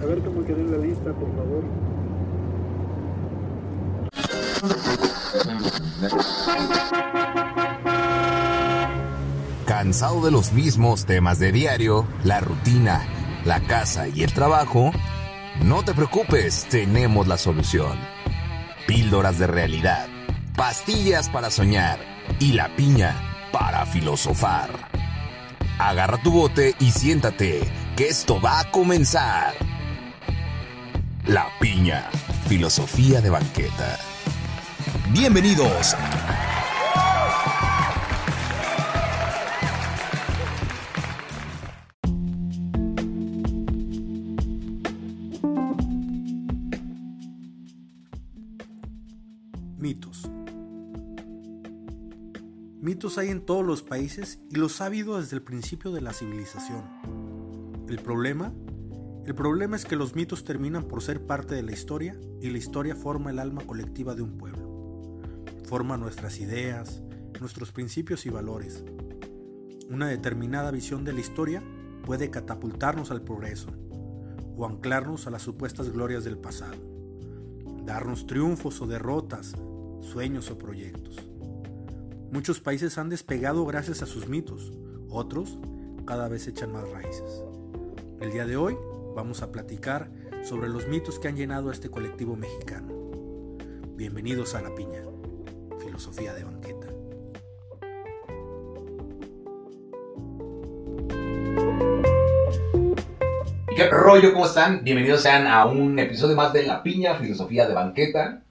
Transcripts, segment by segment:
A ver cómo quedó en la lista, por favor. Cansado de los mismos temas de diario, la rutina, la casa y el trabajo, no te preocupes, tenemos la solución. Píldoras de realidad, pastillas para soñar y la piña para filosofar. Agarra tu bote y siéntate, que esto va a comenzar. La piña, filosofía de banqueta. Bienvenidos. Mitos. Mitos hay en todos los países y los ha habido desde el principio de la civilización. ¿El problema? El problema es que los mitos terminan por ser parte de la historia y la historia forma el alma colectiva de un pueblo. Forma nuestras ideas, nuestros principios y valores. Una determinada visión de la historia puede catapultarnos al progreso o anclarnos a las supuestas glorias del pasado, darnos triunfos o derrotas, sueños o proyectos. Muchos países han despegado gracias a sus mitos, otros cada vez echan más raíces. El día de hoy vamos a platicar sobre los mitos que han llenado a este colectivo mexicano. Bienvenidos a La Piña, filosofía de banqueta. ¿Qué rollo? ¿Cómo están? Bienvenidos sean a un episodio más de La Piña, filosofía de banqueta.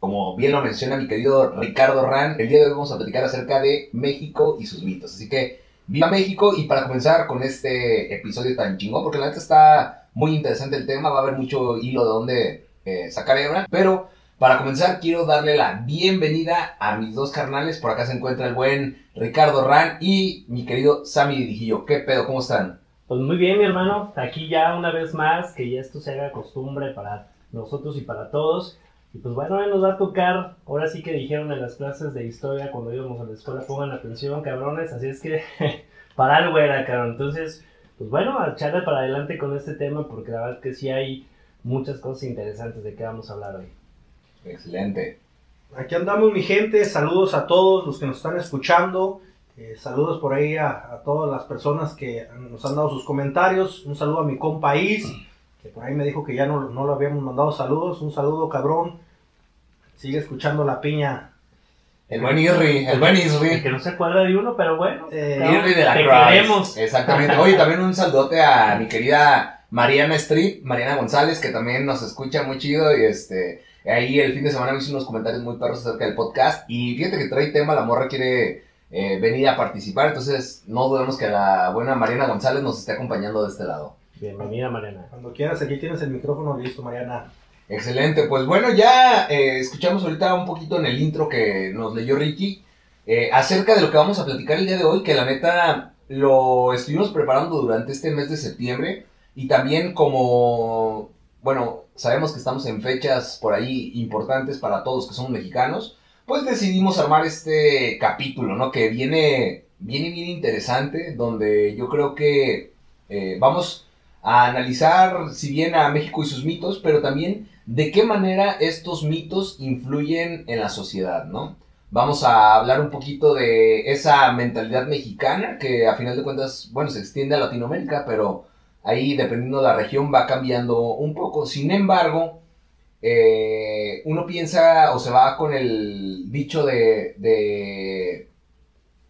Como bien lo menciona mi querido Ricardo Ran, el día de hoy vamos a platicar acerca de México y sus mitos. Así que, viva México y para comenzar con este episodio tan chingón, porque la neta está muy interesante el tema, va a haber mucho hilo de donde eh, sacar hebra, pero para comenzar quiero darle la bienvenida a mis dos carnales, por acá se encuentra el buen Ricardo Ran y mi querido Sammy Dirigillo. ¿Qué pedo? ¿Cómo están? Pues muy bien, mi hermano. Aquí ya una vez más, que ya esto se haga costumbre para nosotros y para todos. Y pues bueno, nos va a tocar, ahora sí que dijeron en las clases de historia cuando íbamos a la escuela, pongan atención, cabrones. Así es que, para algo era, cabrón. Entonces, pues bueno, a echarle para adelante con este tema, porque la verdad que sí hay muchas cosas interesantes de que vamos a hablar hoy. Excelente. Aquí andamos, mi gente. Saludos a todos los que nos están escuchando. Eh, saludos por ahí a, a, todas las personas que nos han dado sus comentarios. Un saludo a mi compa Is, que por ahí me dijo que ya no, no lo habíamos mandado saludos. Un saludo, cabrón. Sigue escuchando la piña. El buen Irri, el buen Isri. Que no se cuadra de uno, pero bueno. Eh, Irri de la te queremos. Exactamente. Oye, también un saludote a mi querida Mariana Street, Mariana González, que también nos escucha muy chido y este... Ahí el fin de semana me hizo unos comentarios muy perros acerca del podcast y fíjate que trae tema, la morra quiere eh, venir a participar, entonces no dudemos que la buena Mariana González nos esté acompañando de este lado. Bienvenida, Mariana. Cuando quieras, aquí tienes el micrófono listo, Mariana. Excelente, pues bueno, ya eh, escuchamos ahorita un poquito en el intro que nos leyó Ricky eh, acerca de lo que vamos a platicar el día de hoy, que la neta lo estuvimos preparando durante este mes de septiembre y también como, bueno, sabemos que estamos en fechas por ahí importantes para todos que somos mexicanos, pues decidimos armar este capítulo, ¿no? Que viene, viene bien interesante, donde yo creo que eh, vamos a analizar, si bien a México y sus mitos, pero también de qué manera estos mitos influyen en la sociedad, ¿no? Vamos a hablar un poquito de esa mentalidad mexicana que a final de cuentas, bueno, se extiende a Latinoamérica, pero ahí dependiendo de la región va cambiando un poco. Sin embargo, eh, uno piensa o se va con el dicho de, de,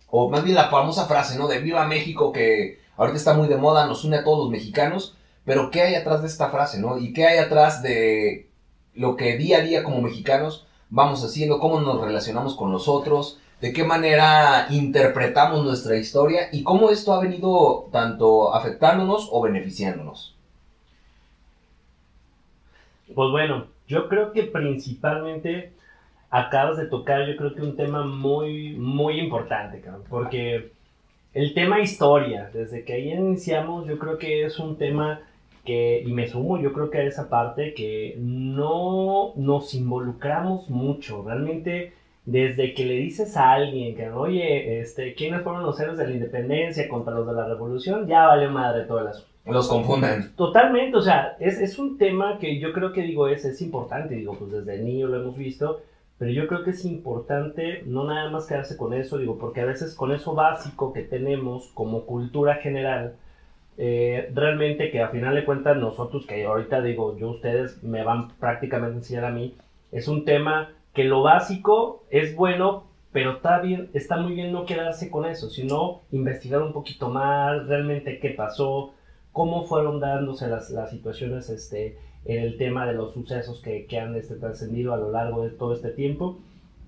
o más bien la famosa frase, ¿no? De Viva México que ahorita está muy de moda, nos une a todos los mexicanos, pero ¿qué hay atrás de esta frase, ¿no? ¿Y qué hay atrás de lo que día a día como mexicanos vamos haciendo, cómo nos relacionamos con los otros, de qué manera interpretamos nuestra historia y cómo esto ha venido tanto afectándonos o beneficiándonos? Pues bueno, yo creo que principalmente acabas de tocar, yo creo que un tema muy, muy importante, porque el tema historia, desde que ahí iniciamos, yo creo que es un tema que, y me sumo yo creo que a esa parte, que no nos involucramos mucho, realmente desde que le dices a alguien que, oye, este, ¿quiénes fueron los héroes de la independencia contra los de la revolución? Ya vale madre todo el asunto. Los confunden. Totalmente, o sea, es, es un tema que yo creo que digo es, es importante, digo, pues desde niño lo hemos visto, pero yo creo que es importante no nada más quedarse con eso, digo, porque a veces con eso básico que tenemos como cultura general, eh, realmente que a final de cuentas nosotros, que ahorita digo, yo ustedes me van prácticamente a enseñar a mí, es un tema que lo básico es bueno, pero está bien, está muy bien no quedarse con eso, sino investigar un poquito más, realmente qué pasó, cómo fueron dándose las, las situaciones este, el tema de los sucesos que, que han este, trascendido a lo largo de todo este tiempo.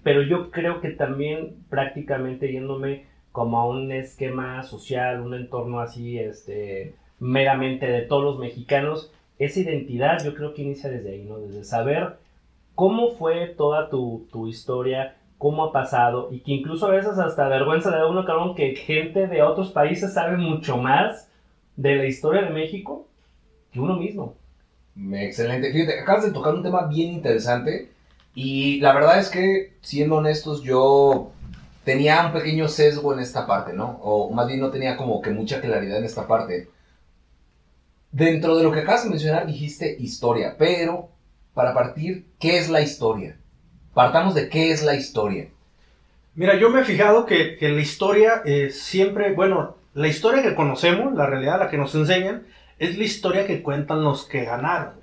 Pero yo creo que también prácticamente yéndome como a un esquema social, un entorno así, este, meramente de todos los mexicanos, esa identidad yo creo que inicia desde ahí, ¿no? Desde saber cómo fue toda tu, tu historia, cómo ha pasado, y que incluso a veces hasta vergüenza le da uno, cabrón, que gente de otros países sabe mucho más de la historia de México que uno mismo. Excelente. Fíjate, acabas de tocar un tema bien interesante y la verdad es que, siendo honestos, yo tenía un pequeño sesgo en esta parte, ¿no? O más bien no tenía como que mucha claridad en esta parte. Dentro de lo que acabas de mencionar dijiste historia, pero para partir, ¿qué es la historia? Partamos de qué es la historia. Mira, yo me he fijado que, que la historia eh, siempre, bueno, la historia que conocemos, la realidad, la que nos enseñan, es la historia que cuentan los que ganaron.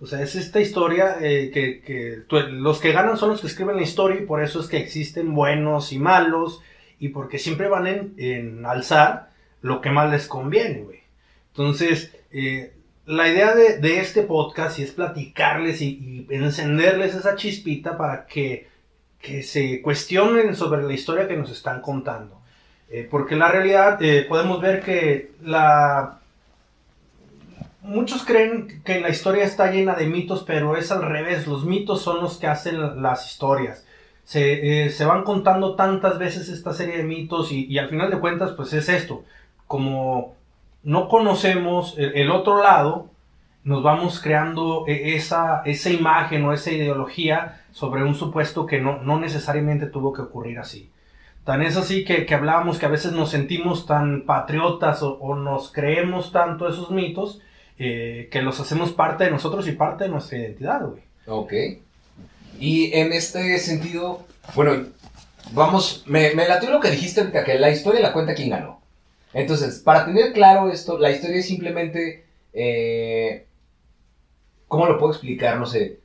O sea, es esta historia eh, que, que los que ganan son los que escriben la historia y por eso es que existen buenos y malos y porque siempre van en, en alzar lo que más les conviene, güey. Entonces, eh, la idea de, de este podcast es platicarles y, y encenderles esa chispita para que, que se cuestionen sobre la historia que nos están contando. Eh, porque la realidad eh, podemos ver que la... Muchos creen que la historia está llena de mitos, pero es al revés. Los mitos son los que hacen las historias. Se, eh, se van contando tantas veces esta serie de mitos y, al final de cuentas pues es esto. Como no conocemos el, otro lado, nos vamos creando e- esa, esa imagen o esa ideología sobre un supuesto que no, no necesariamente tuvo que ocurrir así. Tan es así que, que hablábamos que a veces nos sentimos tan patriotas o nos creemos tanto esos mitos eh, que los hacemos parte de nosotros y parte de nuestra identidad, güey. Ok. Y en este sentido, bueno, vamos, me, me latió lo que dijiste ahorita, que la historia la cuenta quien ganó. Entonces, para tener claro esto, la historia es simplemente, eh, ¿cómo lo puedo explicar? No sé,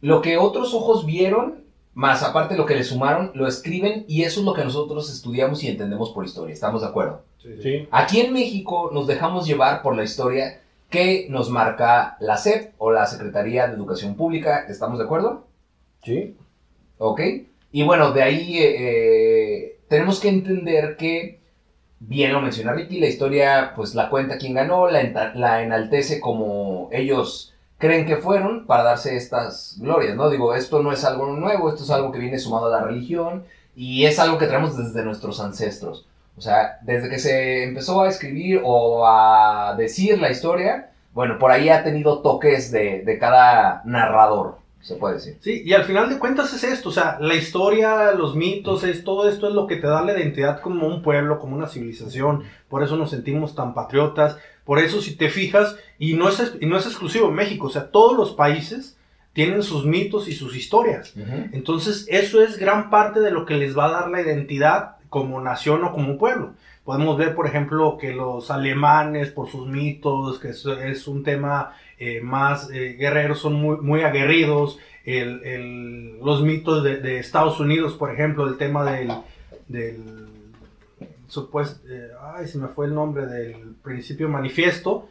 lo que otros ojos vieron, más aparte lo que le sumaron, lo escriben y eso es lo que nosotros estudiamos y entendemos por historia, ¿estamos de acuerdo? Sí. Aquí en México nos dejamos llevar por la historia que nos marca la SEP o la Secretaría de Educación Pública, ¿estamos de acuerdo? Sí. ¿Ok? Y bueno, de ahí eh, eh, tenemos que entender que, bien lo menciona Ricky, la historia pues la cuenta quien ganó, la, la enaltece como ellos creen que fueron para darse estas glorias, ¿no? Digo, esto no es algo nuevo, esto es algo que viene sumado a la religión y es algo que traemos desde nuestros ancestros. O sea, desde que se empezó a escribir o a decir la historia, bueno, por ahí ha tenido toques de, de cada narrador, se puede decir. Sí, y al final de cuentas es esto, o sea, la historia, los mitos, es, todo esto es lo que te da la identidad como un pueblo, como una civilización, por eso nos sentimos tan patriotas, por eso si te fijas, y no es, y no es exclusivo México, o sea, todos los países tienen sus mitos y sus historias. Entonces, eso es gran parte de lo que les va a dar la identidad como nación o como pueblo. Podemos ver, por ejemplo, que los alemanes, por sus mitos, que es, un tema eh, más eh, guerreros, son muy, muy aguerridos. El- el- los mitos de, Estados Unidos, por ejemplo, el tema del supuesto, eh, ay, se me fue el nombre del principio manifiesto.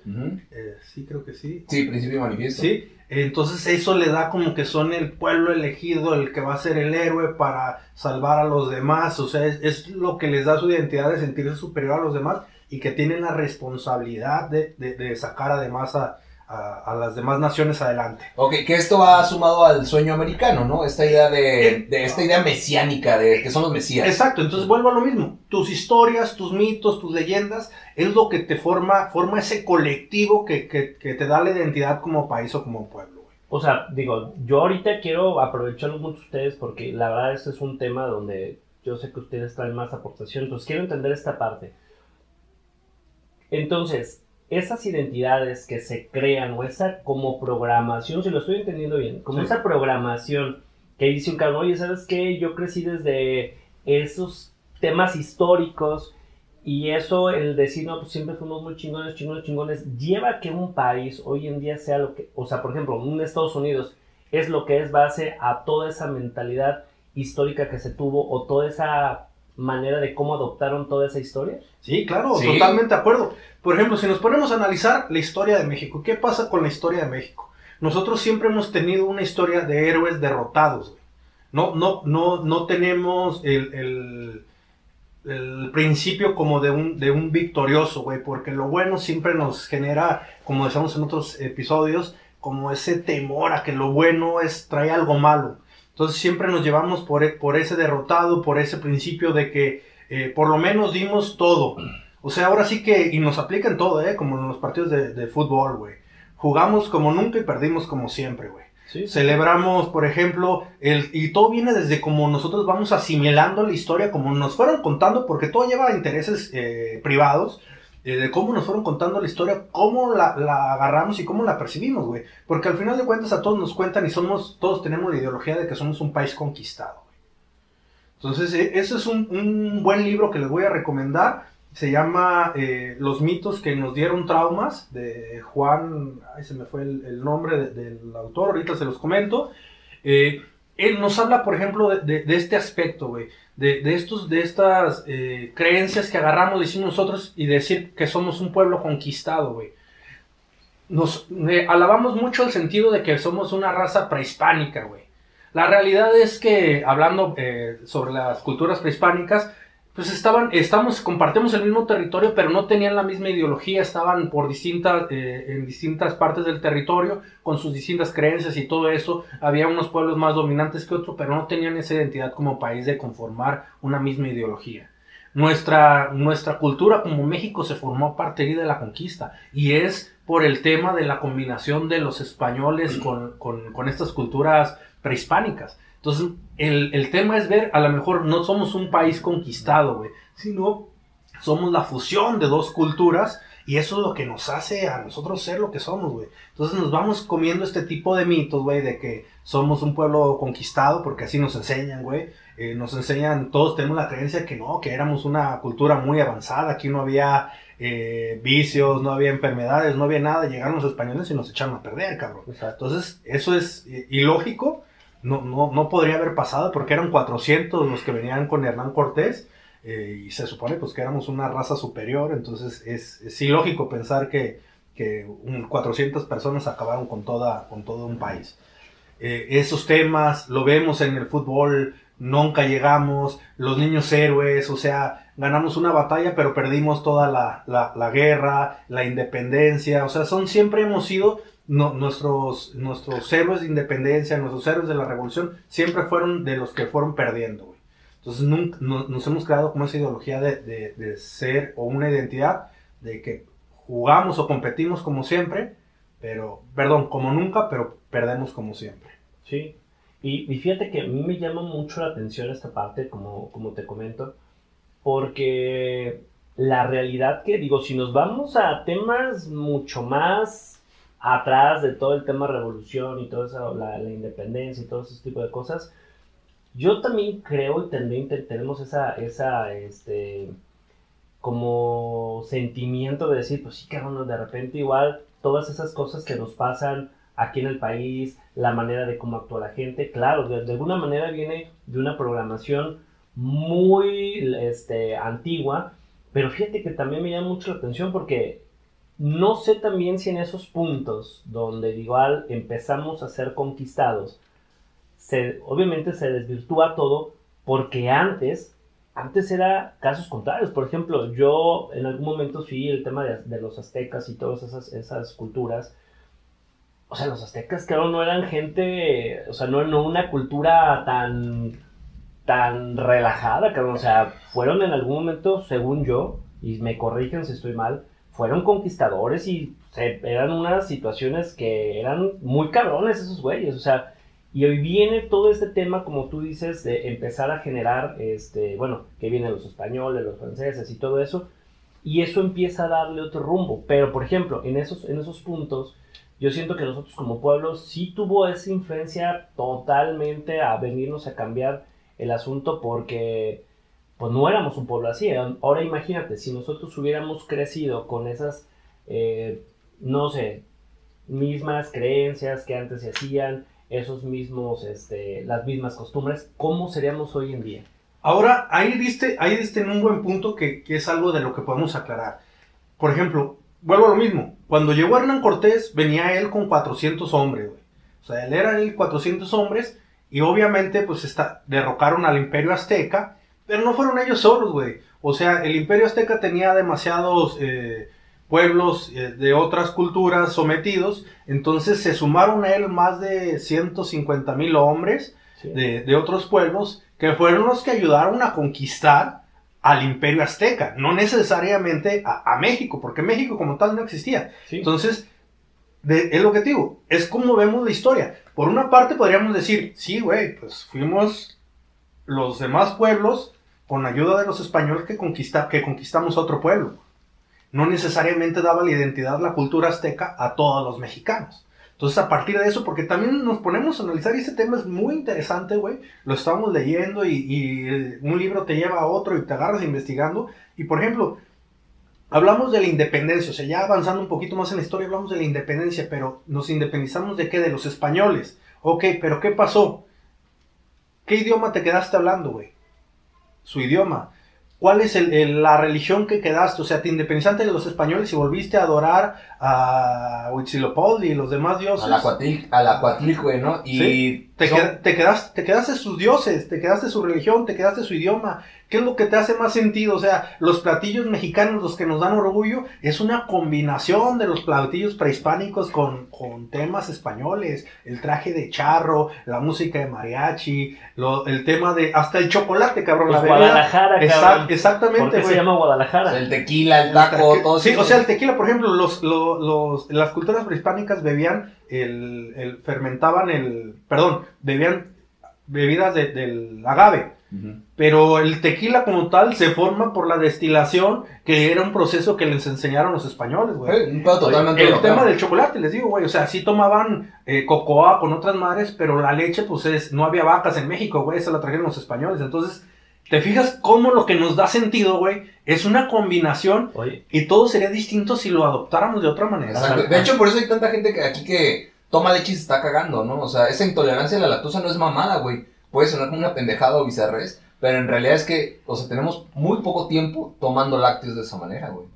Eh, sí, creo que sí. Sí, principio manifiesto. Sí, entonces eso le da como que son el pueblo elegido, el que va a ser el héroe para salvar a los demás, o sea, es, es lo que les da su identidad de sentirse superior a los demás y que tienen la responsabilidad de, de- de sacar además a, a- a las demás naciones adelante. Ok, que esto va sumado al sueño americano, ¿no? Esta idea de, de esta idea mesiánica de que son los mesías. Exacto, entonces vuelvo a lo mismo, tus historias, tus mitos, tus leyendas, es lo que te forma, forma ese colectivo que, que- que te da la identidad como país o como pueblo. güey. O sea, digo, yo ahorita quiero aprovecharlo mucho ustedes porque la verdad este es un tema donde yo sé que ustedes traen más aportación, entonces quiero entender esta parte. Entonces, esas identidades que se crean o esa como programación, si lo estoy entendiendo bien, como Sí. esa programación que dice un cabrón, oye, ¿sabes qué? Yo crecí desde esos temas históricos y eso, el decir, no, pues siempre fuimos muy chingones, chingones, chingones, lleva a que un país hoy en día sea lo que, o sea, por ejemplo, un Estados Unidos es lo que es base a toda esa mentalidad histórica que se tuvo o toda esa manera de cómo adoptaron toda esa historia. Sí, claro, Sí. totalmente de acuerdo. Por ejemplo, si nos ponemos a analizar la historia de México, ¿qué pasa con la historia de México? Nosotros siempre hemos tenido una historia de héroes derrotados. güey. No, no, no, no tenemos el, el- el principio como de un, de un victorioso, güey, porque lo bueno siempre nos genera, como decíamos en otros episodios, como ese temor a que lo bueno es trae algo malo. Entonces siempre nos llevamos por, e- por ese derrotado, por ese principio de que eh, por lo menos dimos todo. O sea, ahora sí que, y nos aplica en todo, ¿eh? Como en los partidos de, de fútbol, güey. Jugamos como nunca y perdimos como siempre, güey. Sí, Celebramos, por ejemplo, el, y todo viene desde como nosotros vamos asimilando la historia, como nos fueron contando, porque todo lleva a intereses eh, privados, eh, de cómo nos fueron contando la historia, cómo la, la agarramos y cómo la percibimos, güey. Porque al final de cuentas a todos nos cuentan y somos, todos tenemos la ideología de que somos un país conquistado. Entonces, eh, ese es un, un buen libro que les voy a recomendar. Se llama eh, Los mitos que nos dieron traumas, de Juan, ay, se me fue el, el nombre de- del autor, ahorita se los comento. Eh, él nos habla, por ejemplo, de, este aspecto, güey, de, de, estos, de estas eh, creencias que agarramos, decimos nosotros, y decir que somos un pueblo conquistado, güey. Nos eh, alabamos mucho el sentido de que somos una raza prehispánica, güey. La realidad es que, hablando eh, sobre las culturas prehispánicas, pues estaban, estamos, compartimos el mismo territorio, pero no tenían la misma ideología, estaban por distintas, eh, en distintas partes del territorio, con sus distintas creencias y todo eso. Había unos pueblos más dominantes que otros, pero no tenían esa identidad como país de conformar una misma ideología. Nuestra, nuestra cultura como México se formó a partir de la conquista y es por el tema de la combinación de los españoles con, con, con estas culturas prehispánicas. Entonces, el, el, tema es ver, a lo mejor no somos un país conquistado, güey, sino somos la fusión de dos culturas y eso es lo que nos hace a nosotros ser lo que somos, güey. Entonces nos vamos comiendo este tipo de mitos, güey, de que somos un pueblo conquistado, porque así nos enseñan, güey. Eh, nos enseñan, todos tenemos la creencia que no, que éramos una cultura muy avanzada, aquí no había eh, vicios, no había enfermedades, no había nada. Llegaron los españoles y nos echaron a perder, cabrón. Exacto. Entonces, eso es ilógico no, no, no podría haber pasado porque eran 400 los que venían con Hernán Cortés eh, y se supone pues que éramos una raza superior, entonces es, es ilógico pensar que, que un 400 personas acabaron con, toda, con todo un país. Eh, esos temas lo vemos en el fútbol, nunca llegamos, los niños héroes, o sea, ganamos una batalla pero perdimos toda la, la, la guerra, la independencia, o sea, son siempre hemos sido no, nuestros, nuestros héroes de independencia, nuestros héroes de la revolución, siempre fueron de los que fueron perdiendo. Entonces nunca, no, nos hemos creado como esa ideología de, de, de, ser o una identidad de que jugamos o competimos como siempre, pero, perdón, como nunca, pero perdemos como siempre. Sí, y, y fíjate que a mí me llama mucho la atención esta parte, como, como te comento, porque la realidad que, digo, si nos vamos a temas mucho más atrás de todo el tema revolución y todo eso, la, la independencia y todo ese tipo de cosas, yo también creo y también tenemos esa, esa, este, como sentimiento de decir, pues sí, cabrón, de repente igual todas esas cosas que nos pasan aquí en el país, la manera de cómo actúa la gente, claro, de, de alguna manera viene de una programación muy este, antigua, pero fíjate que también me llama mucho la atención porque no sé también si en esos puntos donde igual empezamos a ser conquistados, obviamente se desvirtúa todo porque antes, antes era casos contrarios. Por ejemplo, yo en algún momento fui el tema de, los aztecas y todas esas, esas, culturas. O sea, los aztecas, claro, no eran gente, o sea, no, no una cultura tan, tan relajada, cabrón. O sea, fueron en algún momento, según yo, y me corrigen si estoy mal, fueron conquistadores y se, eran unas situaciones que eran muy cabrones esos güeyes, o sea, y hoy viene todo este tema, como tú dices, de empezar a generar, este, bueno, que vienen los españoles, los franceses y todo eso, y eso empieza a darle otro rumbo. Pero, por ejemplo, en esos, en esos puntos, yo siento que nosotros como pueblo sí tuvo esa influencia totalmente a venirnos a cambiar el asunto porque pues no éramos un pueblo así. Ahora imagínate, si nosotros hubiéramos crecido con esas, eh, no sé, mismas creencias que antes se hacían, esos mismos, este, las mismas costumbres, ¿cómo seríamos hoy en día? Ahora, ahí diste, ahí diste en un buen punto que, que es algo de lo que podemos aclarar. Por ejemplo, vuelvo a lo mismo. Cuando llegó Hernán Cortés, venía él con 400 hombres, güey. O sea, él era el 400 hombres y obviamente, pues, está, derrocaron al Imperio Azteca, pero no fueron ellos solos, güey. O sea, el Imperio Azteca tenía demasiados eh, pueblos eh, de otras culturas sometidos, entonces se sumaron a él más de 150 mil hombres Sí. de, de otros pueblos que fueron los que ayudaron a conquistar al imperio azteca, no necesariamente a, a México, porque México como tal no existía. Sí. Entonces, de- es lo que te digo, es como vemos la historia. Por una parte podríamos decir, sí, güey, pues fuimos los demás pueblos con ayuda de los españoles que, conquista, que conquistamos otro pueblo. No necesariamente daba la identidad, la cultura azteca a todos los mexicanos. Entonces, a partir de eso, porque también nos ponemos a analizar, y este tema es muy interesante, güey. Lo estamos leyendo y, y, un libro te lleva a otro y te agarras investigando. Y, por ejemplo, hablamos de la independencia, o sea, ya avanzando un poquito más en la historia, hablamos de la independencia, pero nos independizamos de qué? De los españoles. Ok, pero ¿qué pasó? ¿Qué idioma te quedaste hablando, güey? Su idioma. ¿Cuál es el- el- la religión que quedaste? O sea, te independizaste de los españoles y volviste a adorar a Huitzilopochtli y los demás dioses. A la Cuatlic, a la Cuatlicue, ¿no? Y Sí. Te, son- qued- te quedaste, te quedaste sus dioses, te quedaste su religión, te quedaste su idioma. ¿Qué es lo que te hace más sentido? O sea, los platillos mexicanos, los que nos dan orgullo, es una combinación de los platillos prehispánicos con, con temas españoles. El traje de charro, la música de mariachi, lo- el tema de... Hasta el chocolate, cabrón. Pues la bebida. Guadalajara, Exact- cabrón. ¿Por exactamente, qué se llama Guadalajara? el tequila, el taco, todo Sí, eso. o sea, el tequila, por ejemplo, los, lo- los, las culturas prehispánicas bebían el, el- fermentaban el, perdón, bebían bebidas de- del agave, Pero el tequila como tal se forma por la destilación, que era un proceso que les enseñaron los españoles, güey. Pedo totalmente El tema del chocolate, les digo, güey, o sea, sí tomaban eh, cocoa con otras madres, pero la leche, pues es, no había vacas en México, güey, esa la trajeron los españoles, entonces, te fijas cómo lo que nos da sentido, güey, es una combinación Oye, y todo sería distinto si lo adoptáramos de otra manera. Exacto. De hecho, por eso hay tanta gente que aquí que toma leche y se está cagando, ¿no? O sea, esa intolerancia a la lactosa no es mamada, güey. Puede sonar como una pendejada o bizarrés, pero en realidad es que, o sea, tenemos muy poco tiempo tomando lácteos de esa manera, güey.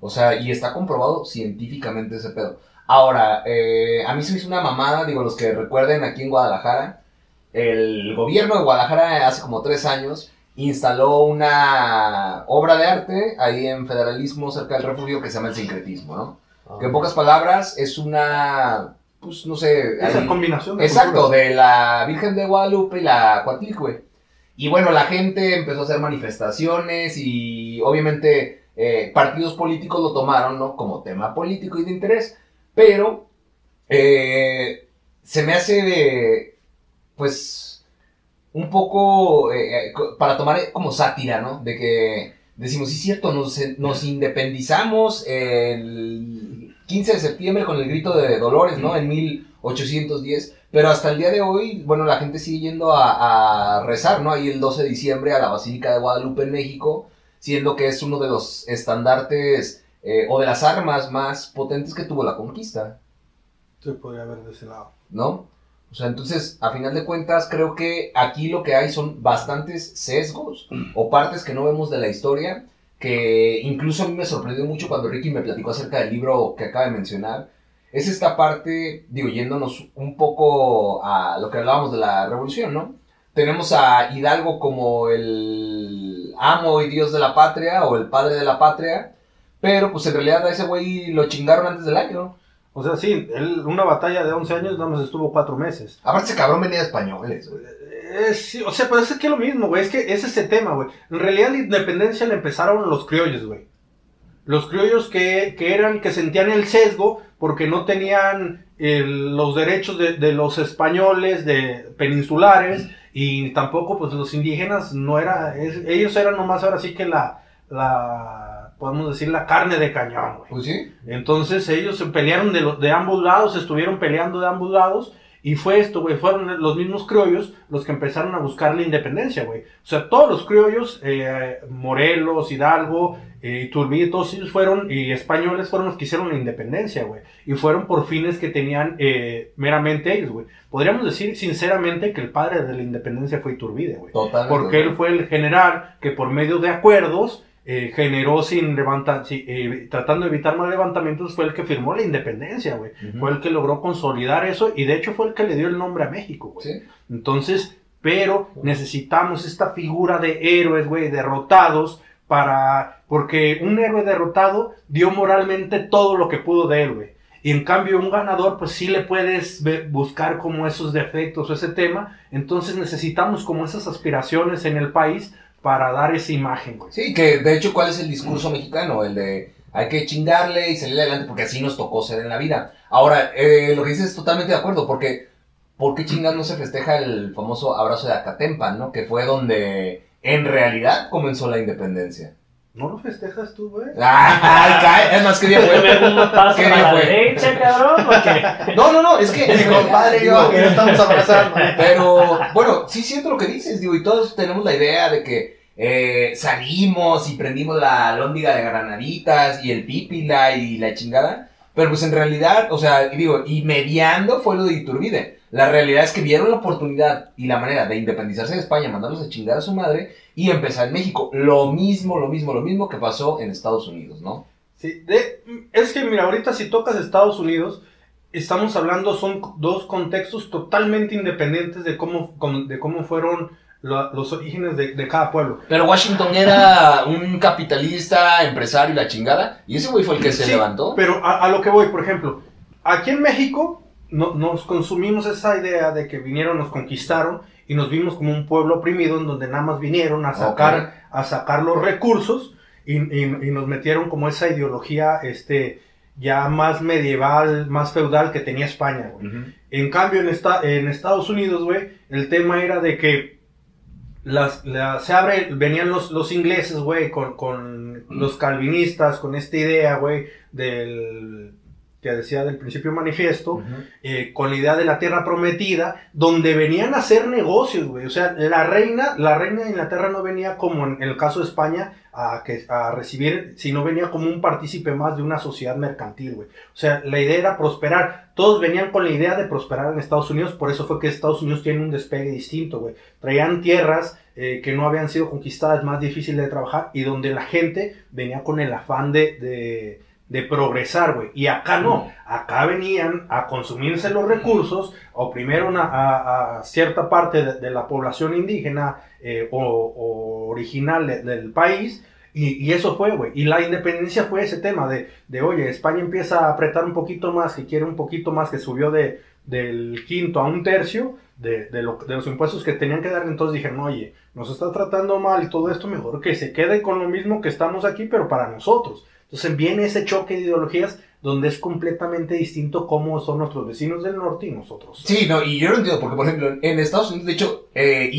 O sea, y está comprobado científicamente ese pedo. Ahora, eh, a mí se me hizo una mamada, digo, los que recuerden aquí en Guadalajara, el gobierno de Guadalajara hace como tres años instaló una obra de arte ahí en Federalismo cerca del refugio que se llama el sincretismo, ¿no? Que en pocas palabras es una, pues no sé, Esa ahí- combinación de exacto, culturas. de la Virgen de Guadalupe y la Coatlicue. Y bueno, la gente empezó a hacer manifestaciones y obviamente eh, partidos políticos lo tomaron, ¿no? Como tema político y de interés, pero eh, se me hace de, pues, un poco eh, para tomar como sátira, ¿no? De que decimos, sí, cierto, nos, nos independizamos el 15 de septiembre con el grito de Dolores, ¿no? En 1810. Pero hasta el día de hoy, bueno, la gente sigue yendo a, a rezar, ¿no? Ahí el 12 de diciembre a la Basílica de Guadalupe en México, siendo que es uno de los estandartes eh, o de las armas más potentes que tuvo la conquista. Se podría ver de ese lado. ¿no? O sea, entonces, a final de cuentas, creo que aquí lo que hay son bastantes sesgos o partes que no vemos de la historia, que incluso a mí me sorprendió mucho cuando Ricky me platicó acerca del libro que acaba de mencionar. Es esta parte, digo, yéndonos un poco a lo que hablábamos de la revolución, ¿no? Tenemos a Hidalgo como el amo y dios de la patria o el padre de la patria, pero pues en realidad a ese güey lo chingaron antes del año. O sea, sí, él, una batalla de 11 años nada más estuvo 4 meses. Aparte ese cabrón venía de españoles. Eh, sí, o sea, pero es que es lo mismo, güey. Es que es ese tema, güey. En realidad la independencia la empezaron los criollos, güey. Los criollos que, que eran, que sentían el sesgo porque no tenían el- los derechos de, de los españoles, de peninsulares, y tampoco, pues, los indígenas no era, es- ellos eran nomás ahora sí que la, la podemos decir, la carne de cañón, güey. Pues sí. Entonces ellos se pelearon de, de ambos lados, estuvieron peleando de ambos lados. Y fue esto, güey, fueron los mismos criollos los que empezaron a buscar la independencia, güey. O sea, todos los criollos, eh, Morelos, Hidalgo, eh, Iturbide, todos ellos fueron, y españoles fueron los que hicieron la independencia, güey. Y fueron por fines que tenían eh, meramente ellos, güey. Podríamos decir sinceramente que el padre de la independencia fue Iturbide, güey. Porque él fue el general que por medio de acuerdos eh, generó sin levantar, eh, tratando de evitar más levantamientos, fue el que firmó la independencia, güey. Fue el que logró consolidar eso y de hecho fue el que le dio el nombre a México, güey. Sí. Entonces, pero necesitamos esta figura de héroes, güey, derrotados para, porque un héroe derrotado dio moralmente todo lo que pudo de él, güey. Y en cambio un ganador, pues sí le puedes buscar como esos defectos o ese tema. Entonces necesitamos como esas aspiraciones en el país para dar esa imagen. Sí, que de hecho, ¿cuál es el discurso mexicano? El de hay que chingarle y salir adelante porque así nos tocó ser en la vida. Ahora, eh, lo que dices es totalmente de acuerdo, porque ¿por qué chingados no se festeja el famoso abrazo de Acatempan, no? Que fue donde en realidad comenzó la independencia. ¿No lo festejas tú, güey? ¡Ay, cae! Es más, ¿qué día fue? ¿Qué día fue? derecha, cabrón, porque... No, no, no, es que mi compadre y yo que no estamos abrazando. Pero bueno, sí siento lo que dices, digo, y todos tenemos la idea de que eh, salimos y prendimos la lóndiga de granaditas y el pípila y la chingada. Pero pues en realidad, o sea, y digo, y mediando fue lo de Iturbide. La realidad es que vieron la oportunidad y la manera de independizarse de España, mandarlos a chingar a su madre y empezar en México. Lo mismo, lo mismo, lo mismo que pasó en Estados Unidos, ¿no? Sí, de- es que mira, ahorita si tocas Estados Unidos, estamos hablando, son dos contextos totalmente independientes de cómo, de cómo fueron la- los orígenes de, de cada pueblo. Pero Washington era un capitalista, empresario y la chingada, y ese güey fue el que se Sí, levantó. Pero a, a lo que voy, por ejemplo, aquí en México no- nos consumimos esa idea de que vinieron, nos conquistaron y nos vimos como un pueblo oprimido en donde nada más vinieron a sacar, a sacar los recursos y, y- y nos metieron como esa ideología este, ya más medieval, más feudal que tenía España. güey. En cambio, en, esta, en Estados Unidos, güey, el tema era de que las, la- se abre, venían los, los ingleses, güey, con, con los calvinistas, con esta idea, güey, del que decía del principio manifiesto, eh, con la idea de la tierra prometida, donde venían a hacer negocios, güey. O sea, la reina, la reina de Inglaterra no venía como en el caso de España a, que, a recibir, sino venía como un partícipe más de una sociedad mercantil, güey. O sea, la idea era prosperar. Todos venían con la idea de prosperar en Estados Unidos, por eso fue que Estados Unidos tiene un despegue distinto, güey. Traían tierras eh, que no habían sido conquistadas, más difíciles de trabajar, y donde la gente venía con el afán de, de, de progresar, güey. Y acá no, acá venían a consumirse los recursos, oprimieron a, a- a cierta parte de, de la población indígena eh, o, o original de- del país. Y, y eso fue, güey. Y la independencia fue ese tema de, de, oye, España empieza a apretar un poquito más, que quiere un poquito más, que subió de, del quinto a un tercio de, de, lo- de los impuestos que tenían que dar. Entonces dijeron, oye, nos está tratando mal y todo esto, mejor que se quede con lo mismo que estamos aquí, pero para nosotros. Entonces viene ese choque de ideologías donde es completamente distinto cómo son nuestros vecinos del norte y nosotros. Sí, no, y yo lo entiendo, porque por ejemplo, en Estados Unidos, de hecho, eh,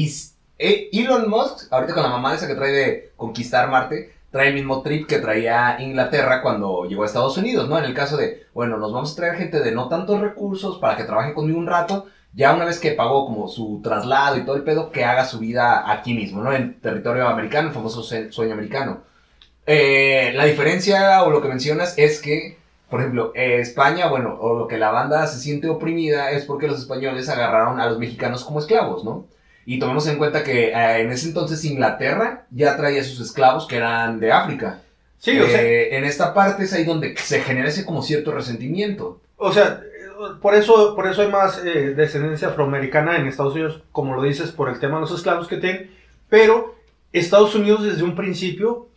eh, Elon Musk, ahorita con la mamá esa que trae de conquistar Marte, trae el mismo trip que traía Inglaterra cuando llegó a Estados Unidos, ¿no? En el caso de, bueno, nos vamos a traer gente de no tantos recursos para que trabaje conmigo un rato, ya una vez que pagó como su traslado y todo el pedo, que haga su vida aquí mismo, ¿no? En territorio americano, el famoso sueño americano. Eh, la diferencia o lo que mencionas es que, por ejemplo, eh, España, bueno, o lo que la banda se siente oprimida es porque los españoles agarraron a los mexicanos como esclavos, ¿no? Y tomemos en cuenta que eh, en ese entonces Inglaterra ya traía sus esclavos que eran de África. Sí, o sea, en esta parte es ahí donde se genera ese como cierto resentimiento. O sea, por eso, por eso hay más descendencia afroamericana en Estados Unidos, como lo dices, por el tema de los esclavos que tienen. Pero Estados Unidos desde un principio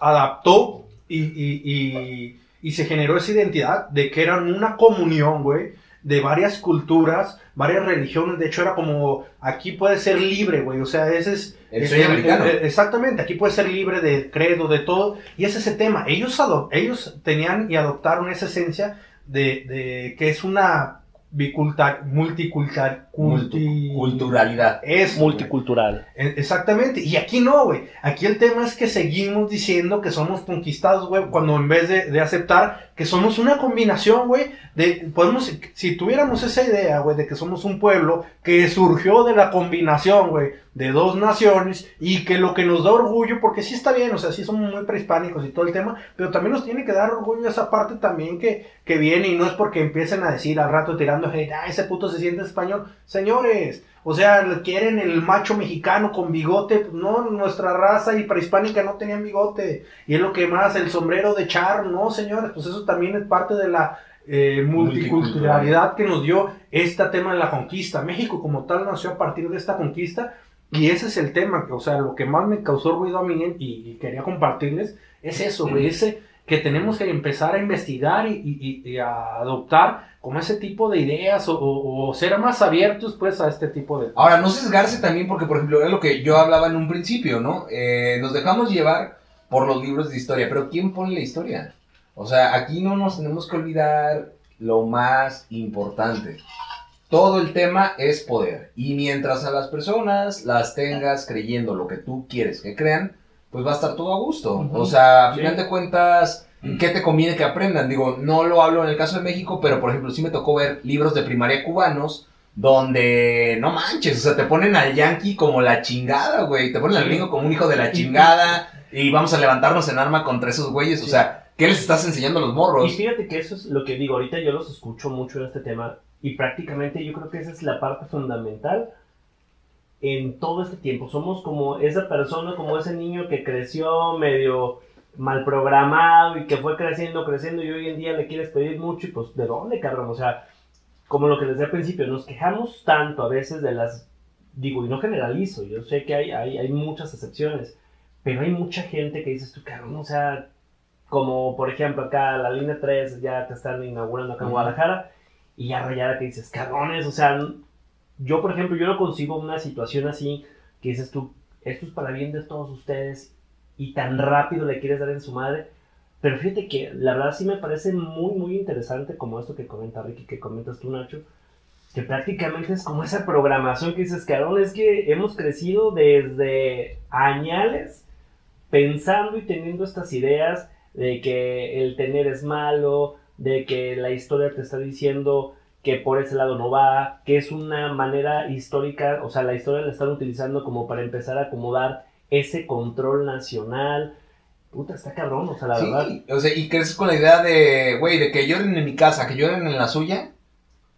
adaptó y, y- y- y se generó esa identidad de que eran una comunión, güey, de varias culturas, varias religiones. De hecho, era como, aquí puede ser libre, güey. O sea, ese es... El sueño americano. exactamente, aquí puede ser libre de credo, de todo. Y es ese tema. Ellos, ellos tenían y adoptaron esa esencia de, de que es una bicultar, multicultural, culti- Culturalidad. Eso. Multicultural. E- Exactamente, y aquí no, güey. Aquí el tema es que seguimos diciendo que somos conquistados, güey, cuando en vez de, de aceptar que somos una combinación, güey, de, podemos, si tuviéramos esa idea, güey, de que somos un pueblo que surgió de la combinación, güey, de dos naciones y que lo que nos da orgullo, porque sí está bien, o sea, sí somos muy prehispánicos y todo el tema, pero también nos tiene que dar orgullo esa parte también que, que viene y no es porque empiecen a decir al rato tirando hate, ah, ese puto se siente español. Señores, o sea, quieren el macho mexicano con bigote. No, nuestra raza y prehispánica no tenían bigote. Y es lo que más, el sombrero de char, no, señores, pues eso también es parte de la eh, multiculturalidad que nos dio este tema de la conquista. México como tal nació a partir de esta conquista. Y ese es el tema, que, o sea, lo que más me causó ruido a mí y, y quería compartirles es eso, güey, ese que tenemos que empezar a investigar y, y- y a adoptar como ese tipo de ideas o, o- o ser más abiertos pues a este tipo de... Ahora, no sesgarse también porque, por ejemplo, es lo que yo hablaba en un principio, ¿no? Eh, nos dejamos llevar por los libros de historia, pero ¿quién pone la historia? O sea, aquí no nos tenemos que olvidar lo más importante. Todo el tema es poder. Y mientras a las personas las tengas creyendo lo que tú quieres que crean, pues va a estar todo a gusto. O sea, a Sí. final de cuentas, ¿qué te conviene que aprendan? Digo, no lo hablo en el caso de México, pero por ejemplo, sí me tocó ver libros de primaria cubanos donde no manches, o sea, te ponen al yankee como la chingada, güey. Te ponen al gringo como un hijo de la chingada y vamos a levantarnos en arma contra esos güeyes. O sea, ¿qué les estás enseñando a los morros? Y fíjate que eso es lo que digo, ahorita yo los escucho mucho en este tema y prácticamente yo creo que esa es la parte fundamental en todo este tiempo. Somos como esa persona, como ese niño que creció medio mal programado y que fue creciendo, creciendo y hoy en día le quieres pedir mucho y pues ¿de dónde, cabrón? O sea, como lo que les decía al principio, nos quejamos tanto a veces de las, digo, y no generalizo, yo sé que hay, hay, hay muchas excepciones, pero hay mucha gente que dices tú, cabrón, o sea, como por ejemplo acá la línea 3 ya te están inaugurando acá en. Guadalajara y ya rayada que dices, cabrones, o sea, yo por ejemplo, yo no consigo una situación así que dices tú, esto es para bien de todos ustedes y tan rápido le quieres dar en su madre. Pero fíjate que la verdad sí me parece muy, muy interesante como esto que comenta Ricky, que comentas tú, Nacho, que prácticamente es como esa programación que dices, es que hemos crecido desde añales pensando y teniendo estas ideas de que el tener es malo, de que la historia te está diciendo que por ese lado no va, que es una manera histórica, o sea, la historia la están utilizando como para empezar a acomodar ese control nacional. Puta, está cabrón, o sea, la verdad. O sea, y creces con la idea de, güey, de que lloren en mi casa, que lloren en la suya.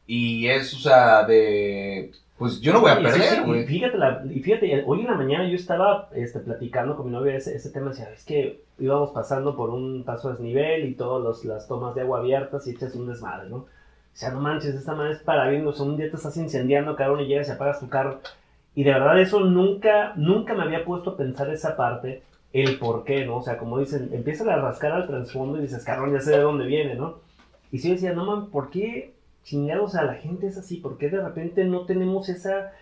Y es, o sea, de, pues yo no voy a Sí, sí, sí, perder, y güey. fíjate, la- y fíjate, hoy en la mañana yo estaba este, platicando con mi novia ese, ese tema, decía, es que íbamos pasando por un paso a desnivel y todas las tomas de agua abiertas y echas un desmadre, ¿no? O sea, no manches, esta madre es para bien, o sea, un día te estás incendiando, cabrón, y llegas y apagas tu carro. Y de verdad eso nunca, nunca me había puesto a pensar esa parte, el por qué, ¿no? O sea, como dicen, empiezan a rascar al trasfondo y dices, cabrón, ya sé de dónde viene, ¿no? Y sí decía, no man, ¿por qué chingados a la gente es así? ¿Por qué de repente no tenemos esa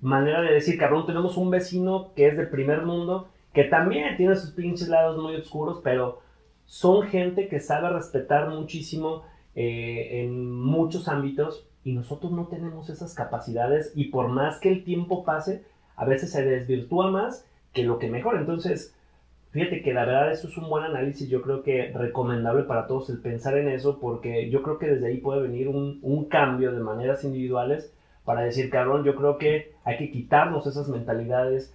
manera de decir, cabrón, tenemos un vecino que es del primer mundo, que también tiene sus pinches lados muy oscuros, pero son gente que sabe respetar muchísimo eh, en muchos ámbitos y nosotros no tenemos esas capacidades y por más que el tiempo pase, a veces se desvirtúa más que lo que mejora. Entonces, fíjate que la verdad eso es un buen análisis, yo creo que recomendable para todos el pensar en eso, porque yo creo que desde ahí puede venir un, cambio de maneras individuales para decir, cabrón, yo creo que hay que quitarnos esas mentalidades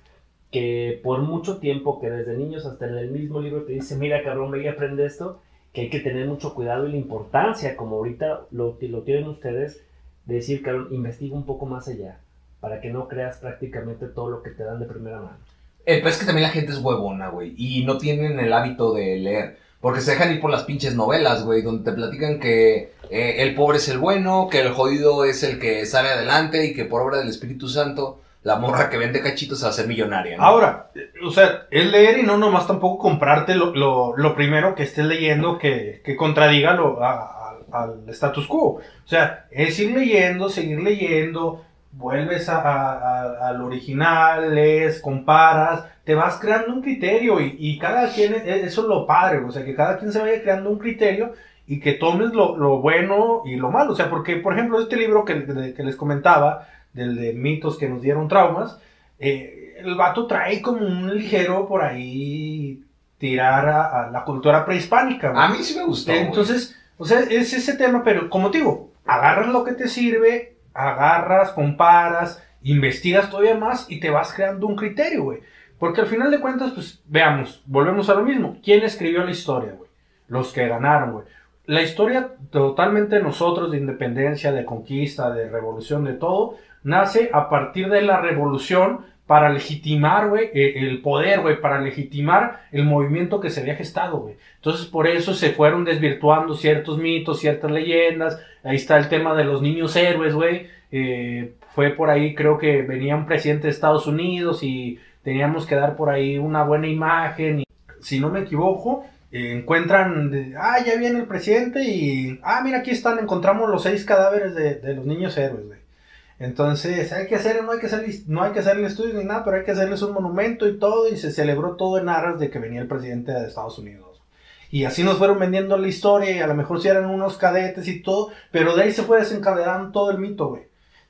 que por mucho tiempo, que desde niños hasta en el mismo libro te dice, mira, cabrón, ve y aprende esto, que hay que tener mucho cuidado y la importancia, como ahorita lo, lo tienen ustedes, de decir, cabrón, investiga un poco más allá, para que no creas prácticamente todo lo que te dan de primera mano. El pues es que también la gente es huevona, güey, y no tienen el hábito de leer. Porque se dejan ir por las pinches novelas, güey, donde te platican que eh, el pobre es el bueno, que el jodido es el que sale adelante y que por obra del Espíritu Santo la morra que vende cachitos va a hacer millonaria. ¿no? Ahora, eh, o sea, es leer y no nomás tampoco comprarte lo, lo, primero que estés leyendo que, que contradiga lo, a- al status quo. O sea, es ir leyendo, seguir leyendo, vuelves a- a- al original, lees, comparas, te vas creando un criterio y, y cada quien, e- eso es lo padre, o sea, que cada quien se vaya creando un criterio y que tomes lo, lo bueno y lo malo. O sea, porque, por ejemplo, este libro que, de- que les comentaba, del de mitos que nos dieron traumas, eh, el vato trae como un ligero por ahí tirar a, a la cultura prehispánica. güey. A mí sí me gustó. güey. Entonces, o sea, es ese tema, pero como te digo, agarras lo que te sirve, agarras, comparas, investigas todavía más y te vas creando un criterio, güey. Porque al final de cuentas, pues, veamos, volvemos a lo mismo. ¿Quién escribió la historia, güey? Los que ganaron, güey. La historia totalmente nosotros, de independencia, de conquista, de revolución, de todo, nace a partir de la revolución para legitimar, güey, eh, el poder, güey, para legitimar el movimiento que se había gestado, güey. Entonces, por eso se fueron desvirtuando ciertos mitos, ciertas leyendas. Ahí está el tema de los niños héroes, güey. Eh, fue por ahí, creo que venía un presidente de Estados Unidos y teníamos que dar por ahí una buena imagen. Y, si no me equivoco, eh, encuentran, de, ah, ya viene el presidente y, ah, mira, aquí están, encontramos los seis cadáveres de, de los niños héroes, güey. Entonces, hay que hacer, no hay que hacer, no hay que hacerle estudios ni nada, pero hay que hacerles un monumento y todo, y se celebró todo en aras de que venía el presidente de Estados Unidos. Y así nos fueron vendiendo la historia, y a lo mejor si eran unos cadetes y todo, pero de ahí se fue desencadenando todo el mito, güey.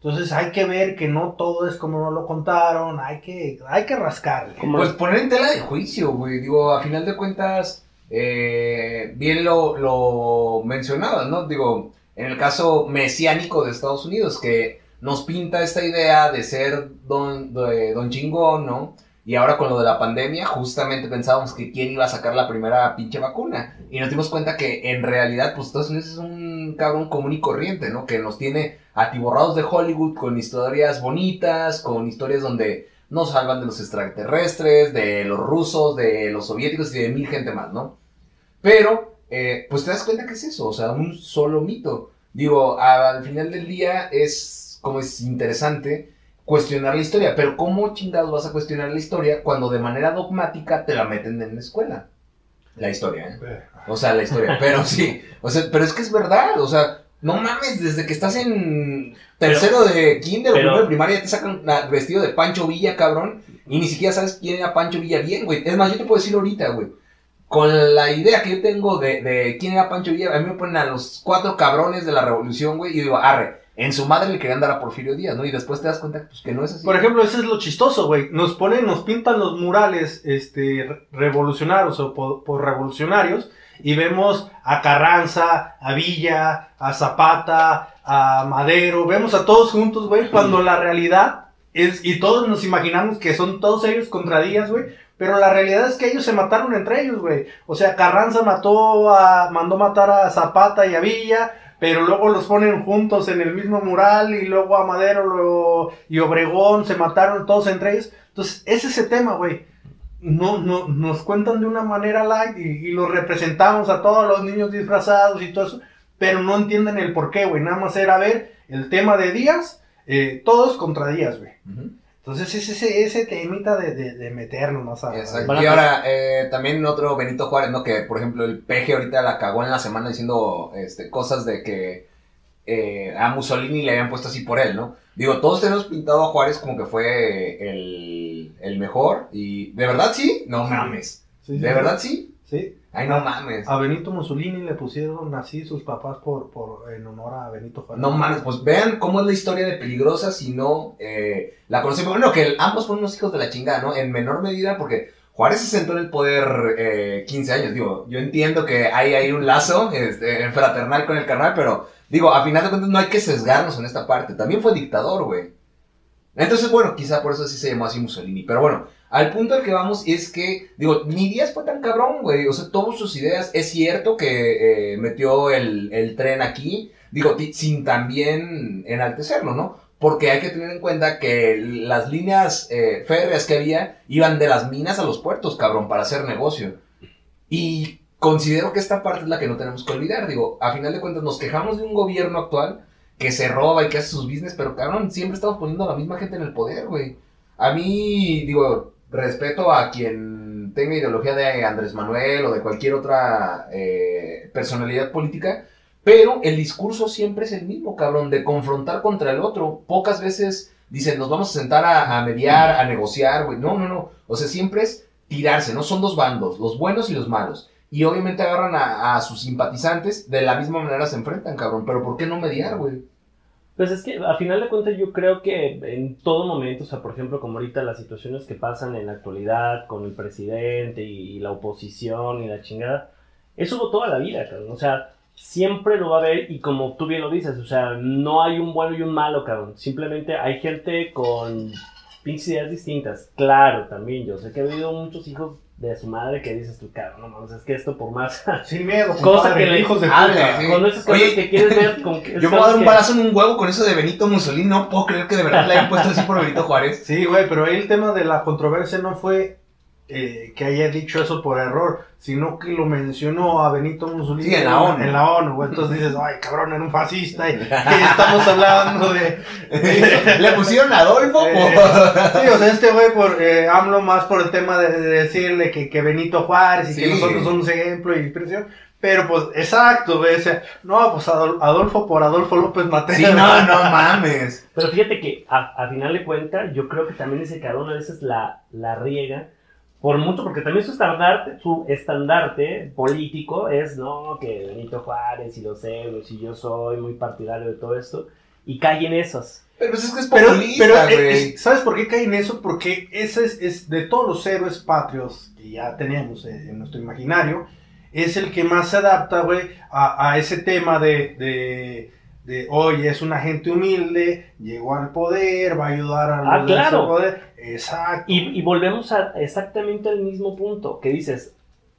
Entonces hay que ver que no todo es como nos lo contaron, hay que, hay que rascarle. Pues poner en tela de juicio, güey. Digo, a final de cuentas, eh, bien lo, lo mencionabas, ¿no? Digo, en el caso mesiánico de Estados Unidos, que nos pinta esta idea de ser don, de don chingón, ¿no? Y ahora con lo de la pandemia, justamente pensábamos que quién iba a sacar la primera pinche vacuna. Y nos dimos cuenta que en realidad, pues Estados Unidos es un cabrón común y corriente, ¿no? Que nos tiene atiborrados de Hollywood con historias bonitas, con historias donde nos hablan de los extraterrestres, de los rusos, de los soviéticos y de mil gente más, ¿no? Pero, eh, pues te das cuenta que es eso, o sea, un solo mito. Digo, al final del día es como es interesante cuestionar la historia, pero ¿cómo chingados vas a cuestionar la historia cuando de manera dogmática te la meten en la escuela? La historia, ¿eh? O sea, la historia, pero sí, o sea, pero es que es verdad, o sea, no mames, desde que estás en tercero de kinder o primero de primaria te sacan vestido de Pancho Villa, cabrón, y ni siquiera sabes quién era Pancho Villa bien, güey. Es más, yo te puedo decir ahorita, güey, con la idea que yo tengo de, de quién era Pancho Villa, a mí me ponen a los cuatro cabrones de la revolución, güey, y digo, arre, en su madre le querían dar a Porfirio Díaz, ¿no? Y después te das cuenta pues, que no es así. Por ejemplo, ese es lo chistoso, güey. Nos ponen, nos pintan los murales este, re- revolucionarios o por, por revolucionarios y vemos a Carranza, a Villa, a Zapata, a Madero, vemos a todos juntos, güey, cuando la realidad es, y todos nos imaginamos que son todos ellos contra Díaz, güey, pero la realidad es que ellos se mataron entre ellos, güey. O sea, Carranza mató a, mandó matar a Zapata y a Villa, pero luego los ponen juntos en el mismo mural y luego a Madero y Obregón se mataron todos entre ellos. Entonces, es ese tema, güey. No, no, nos cuentan de una manera light y, y los representamos a todos los niños disfrazados y todo eso, pero no entienden el por qué, güey. Nada más era ver el tema de Díaz, eh, todos contra Díaz, güey. Entonces es ese, ese temita de, de, de meternos más a... Exacto. Bueno, y ahora, eh, también otro Benito Juárez, ¿no? Que, por ejemplo, el peje ahorita la cagó en la semana diciendo este, cosas de que eh, a Mussolini le habían puesto así por él, ¿no? Digo, todos tenemos pintado a Juárez como que fue el, el mejor. Y, ¿de verdad sí? No mames. Sí, sí, ¿De sí. verdad sí? Sí. Ay, no mames. A Benito Mussolini le pusieron así sus papás por, por en honor a Benito Juárez. No mames, pues vean cómo es la historia de Peligrosa si no eh, la conocemos. Bueno, que ambos fueron unos hijos de la chingada, ¿no? En menor medida porque Juárez se sentó en el poder eh, 15 años. Digo, yo entiendo que hay ahí un lazo este, fraternal con el carnal, pero digo, a final de cuentas no hay que sesgarnos en esta parte. También fue dictador, güey. Entonces, bueno, quizá por eso sí se llamó así Mussolini. Pero bueno, al punto al que vamos es que, digo, ni Díaz fue tan cabrón, güey. O sea, todas sus ideas, es cierto que eh, metió el, el tren aquí, digo, sin también enaltecerlo, ¿no? Porque hay que tener en cuenta que las líneas eh, férreas que había iban de las minas a los puertos, cabrón, para hacer negocio. Y considero que esta parte es la que no tenemos que olvidar. Digo, a final de cuentas nos quejamos de un gobierno actual que se roba y que hace sus business, pero cabrón, siempre estamos poniendo a la misma gente en el poder, güey. A mí, digo, respeto a quien tenga ideología de Andrés Manuel o de cualquier otra eh, personalidad política, pero el discurso siempre es el mismo, cabrón, de confrontar contra el otro. Pocas veces dicen, nos vamos a sentar a, mediar, a negociar, güey. No, no, no. O sea, siempre es tirarse, no son dos bandos, los buenos y los malos. y obviamente agarran a, a sus simpatizantes, de la misma manera se enfrentan, cabrón. Pero ¿por qué no mediar, güey? Pues es que a final de cuentas yo creo que en todo momento, o sea, por ejemplo, como ahorita las situaciones que pasan en la actualidad con el presidente y, y la oposición y la chingada, eso hubo toda la vida, cabrón. O sea, siempre lo va a haber y como tú bien lo dices, o sea, no hay un bueno y un malo, cabrón. Simplemente hay gente con pinches ideas distintas. Claro, también, yo sé que ha habido muchos hijos de su madre que dices tú, cabrón, no mames, es que esto por más... Sin miedo, Cosa que le- hijos de puta. sí. con esas cosas Oye, que quieres ver con que- Yo me voy a dar un que- balazo en un huevo con eso de Benito Mussolini. No puedo creer que de verdad le hayan puesto así por Benito Juárez. Sí, güey, pero ahí el tema de la controversia no fue eh, que haya dicho eso por error, sino que lo mencionó a Benito Mussolini Sí, en la ONU. En la ONU. Entonces dices, ay, cabrón, era un fascista. Y, y estamos hablando de. Le pusieron a Adolfo Eh. Sí, o sea, este güey por eh, AMLO más por el tema de, de decirle que, que Benito Juárez y Sí. que nosotros somos ejemplo y inspiración. Pero pues, exacto, güey. O sea, no, pues Adol- Adolfo por Adolfo López Mateos. Sí, no, no mames. Pero fíjate que a, a final de cuentas, yo creo que también ese cabrón a veces la, la riega por mucho, porque también su estandarte, su estandarte político es, no, que Benito Juárez y los euros y yo soy muy partidario de todo esto, y cae en esas. Pero pues es que es populista, pero eh, es- ¿sabes por qué cae en eso? Porque ese es, es de todos los héroes patrios que ya tenemos en, en nuestro imaginario, es el que más se adapta, güey, a, a ese tema de, de, de, oye, es una gente humilde, llegó al poder, va a ayudar a Ah, claro. poder. Exacto. Y, y volvemos a exactamente al mismo punto, que dices,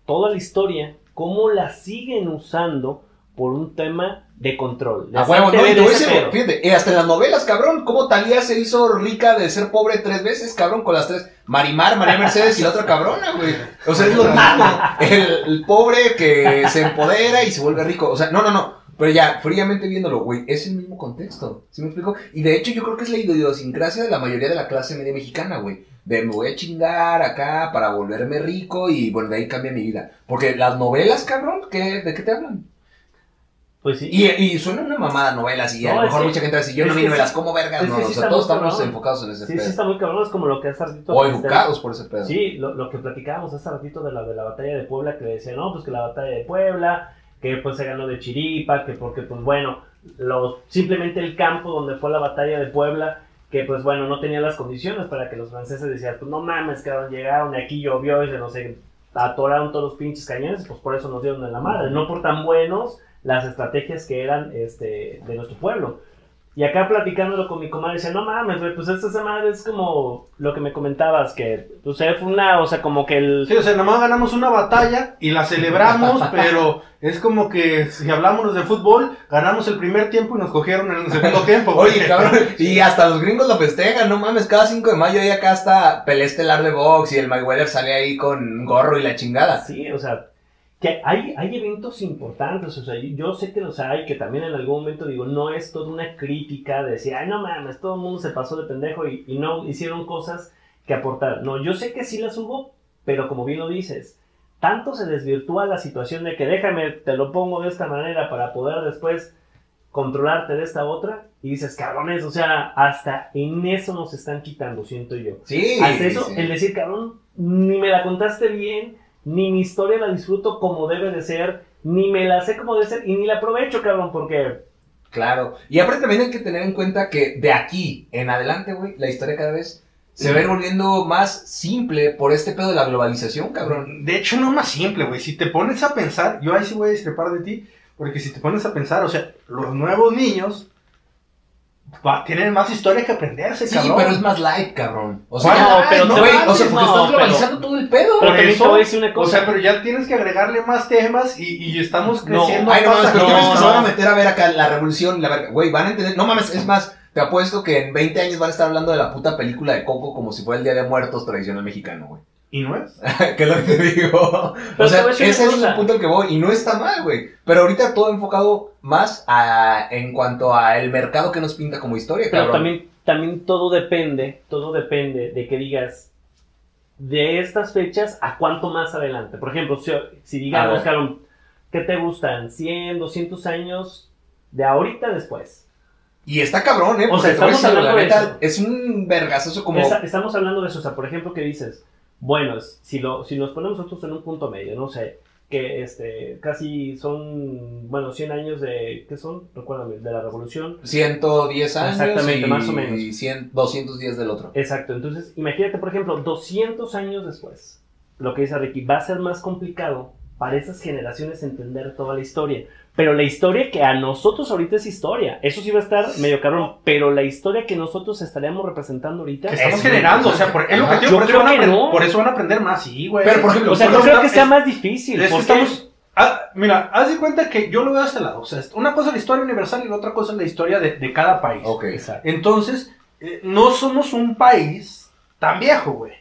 toda la historia, cómo la siguen usando por un tema de control. de A huevo, hacerte no, y ver te voy a ese decir, pedo. fíjate, eh, hasta en las novelas, cabrón, cómo Talía se hizo rica de ser pobre tres veces, cabrón, con las tres, Marimar, María Mercedes y la otra cabrona, güey. O sea, es lo mismo, el, el pobre que se empodera y se vuelve rico, o sea, no, no, no, pero ya, fríamente viéndolo, güey, es el mismo contexto, ¿sí me explico? Y de hecho yo creo que es la idiosincrasia de la mayoría de la clase media mexicana, güey. De me voy a chingar acá para volverme rico y bueno, de ahí cambia mi vida. Porque las novelas, cabrón, ¿qué, ¿de qué te hablan? Pues sí. Y, y suena una mamada novelas y a No, lo es mejor mucha gente va a decir, yo es no vi novelas, sí- ¿cómo vergas? No, o sí sea, todos estamos cabrón. enfocados en ese Sí, sí pedo. está muy cabrón, es como lo que hace ratito... o este, educados por ese pedo. Sí, lo, lo que platicábamos hace ratito de la, de la batalla de Puebla, que decía, no, pues que la batalla de Puebla, que pues se ganó de Chiripa, que porque pues bueno, los, simplemente el campo donde fue la batalla de Puebla, que pues bueno, no tenía las condiciones para que los franceses decían, pues no mames, cabrón, llegaron de aquí llovió y se nos atoraron todos los pinches cañones, pues por eso nos dieron en la madre, no por tan buenos las estrategias que eran este, de nuestro pueblo. Y acá platicándolo con mi comadre, decía, no mames, güey, pues esta madre es como lo que me comentabas, que, pues eh, fue una, o sea, como que el... Sí, o sea, nomás ganamos una batalla y la celebramos, pero es como que si hablamos de fútbol, ganamos el primer tiempo y nos cogieron en el segundo tiempo. güey. Oye, cabrón, y hasta los gringos lo festejan, no mames, cada 5 de mayo ahí acá está pelea estelar de box y el Mayweather sale ahí con gorro y la chingada. Sí, o sea, que hay, hay eventos importantes, o sea, yo sé que los hay, que también en algún momento digo, no es toda una crítica de decir, ay, no mames, todo el mundo se pasó de pendejo y, y no hicieron cosas que aportar. No, yo sé que sí las hubo, pero como bien lo dices, tanto se desvirtúa la situación de que déjame, te lo pongo de esta manera para poder después controlarte de esta otra, y dices, cabrones, o sea, hasta en eso nos están quitando, siento yo. Sí. Hasta eso, sí. el decir, cabrón, ni me la contaste bien, ni mi historia la disfruto como debe de ser, ni me la sé como debe ser, y ni la aprovecho, cabrón, porque Claro. Y aparte también hay que tener en cuenta que de aquí en adelante, güey, la historia cada vez se va a ir volviendo más simple por este pedo de la globalización, cabrón. De hecho, no más simple, güey. Si te pones a pensar, yo ahí sí voy a discrepar de ti, porque si te pones a pensar, o sea, los nuevos niños va- tienen más historia que aprenderse, Sí, cabrón. pero es más light, cabrón. O sea, Bueno, ya, pero no, te- o no, sea, porque no, estás pero- globalizando todo el pedo. Pero también te voy a decir una O cosa. sea, pero ya tienes que agregarle más temas y, y estamos No, creciendo. Ay, no mames, pero ¿qué no, que se no. van a meter a ver acá la revolución la verga? Güey, van a entender. No mames, es más, te apuesto que en 20 años van a estar hablando de la puta película de Coco como si fuera el Día de Muertos tradicional mexicano, güey. ¿Y no es? ¿Qué es lo que te digo? Pero o sea, ese es el punto al que voy y no está mal, güey. Pero ahorita todo enfocado más a, en cuanto a el mercado que nos pinta como historia, Pero cabrón. también, también todo depende, todo depende de que digas de estas fechas a cuánto más adelante. Por ejemplo, si, si digamos, ver. cabrón, ¿qué te gustan? ¿100, 200 años de ahorita después? Y está cabrón, ¿eh? O sea, estamos hablando de eso. es un vergazoso como... Esa- estamos hablando de eso, o sea, por ejemplo, que dices, bueno, si, lo, si nos ponemos nosotros en un punto medio, no sé, que este, casi son, bueno, 100 años de, ¿qué son? Recuérdame, de la revolución. 110 años Exactamente, y, más o menos. y 100, 210 del otro. Exacto, entonces imagínate, por ejemplo, 200 años después, lo que dice Ricky, va a ser más complicado para esas generaciones entender toda la historia. Pero la historia que a nosotros ahorita es historia, eso sí va a estar medio cabrón, pero la historia que nosotros estaríamos representando ahorita... Que estamos Es- generando, o sea, por, es lo que Yo digo, por, eso creo van a que aprender- no. por eso van a aprender más, sí, güey. Pero, por ejemplo, O sea, no Porque creo que es- sea más difícil. Es que porque- estamos. ah, mira, haz de cuenta que yo lo veo de este lado. O sea, una cosa es la historia universal y la otra cosa es la historia de, de cada país. Ok. Exacto. Entonces, eh, no somos un país tan viejo, güey.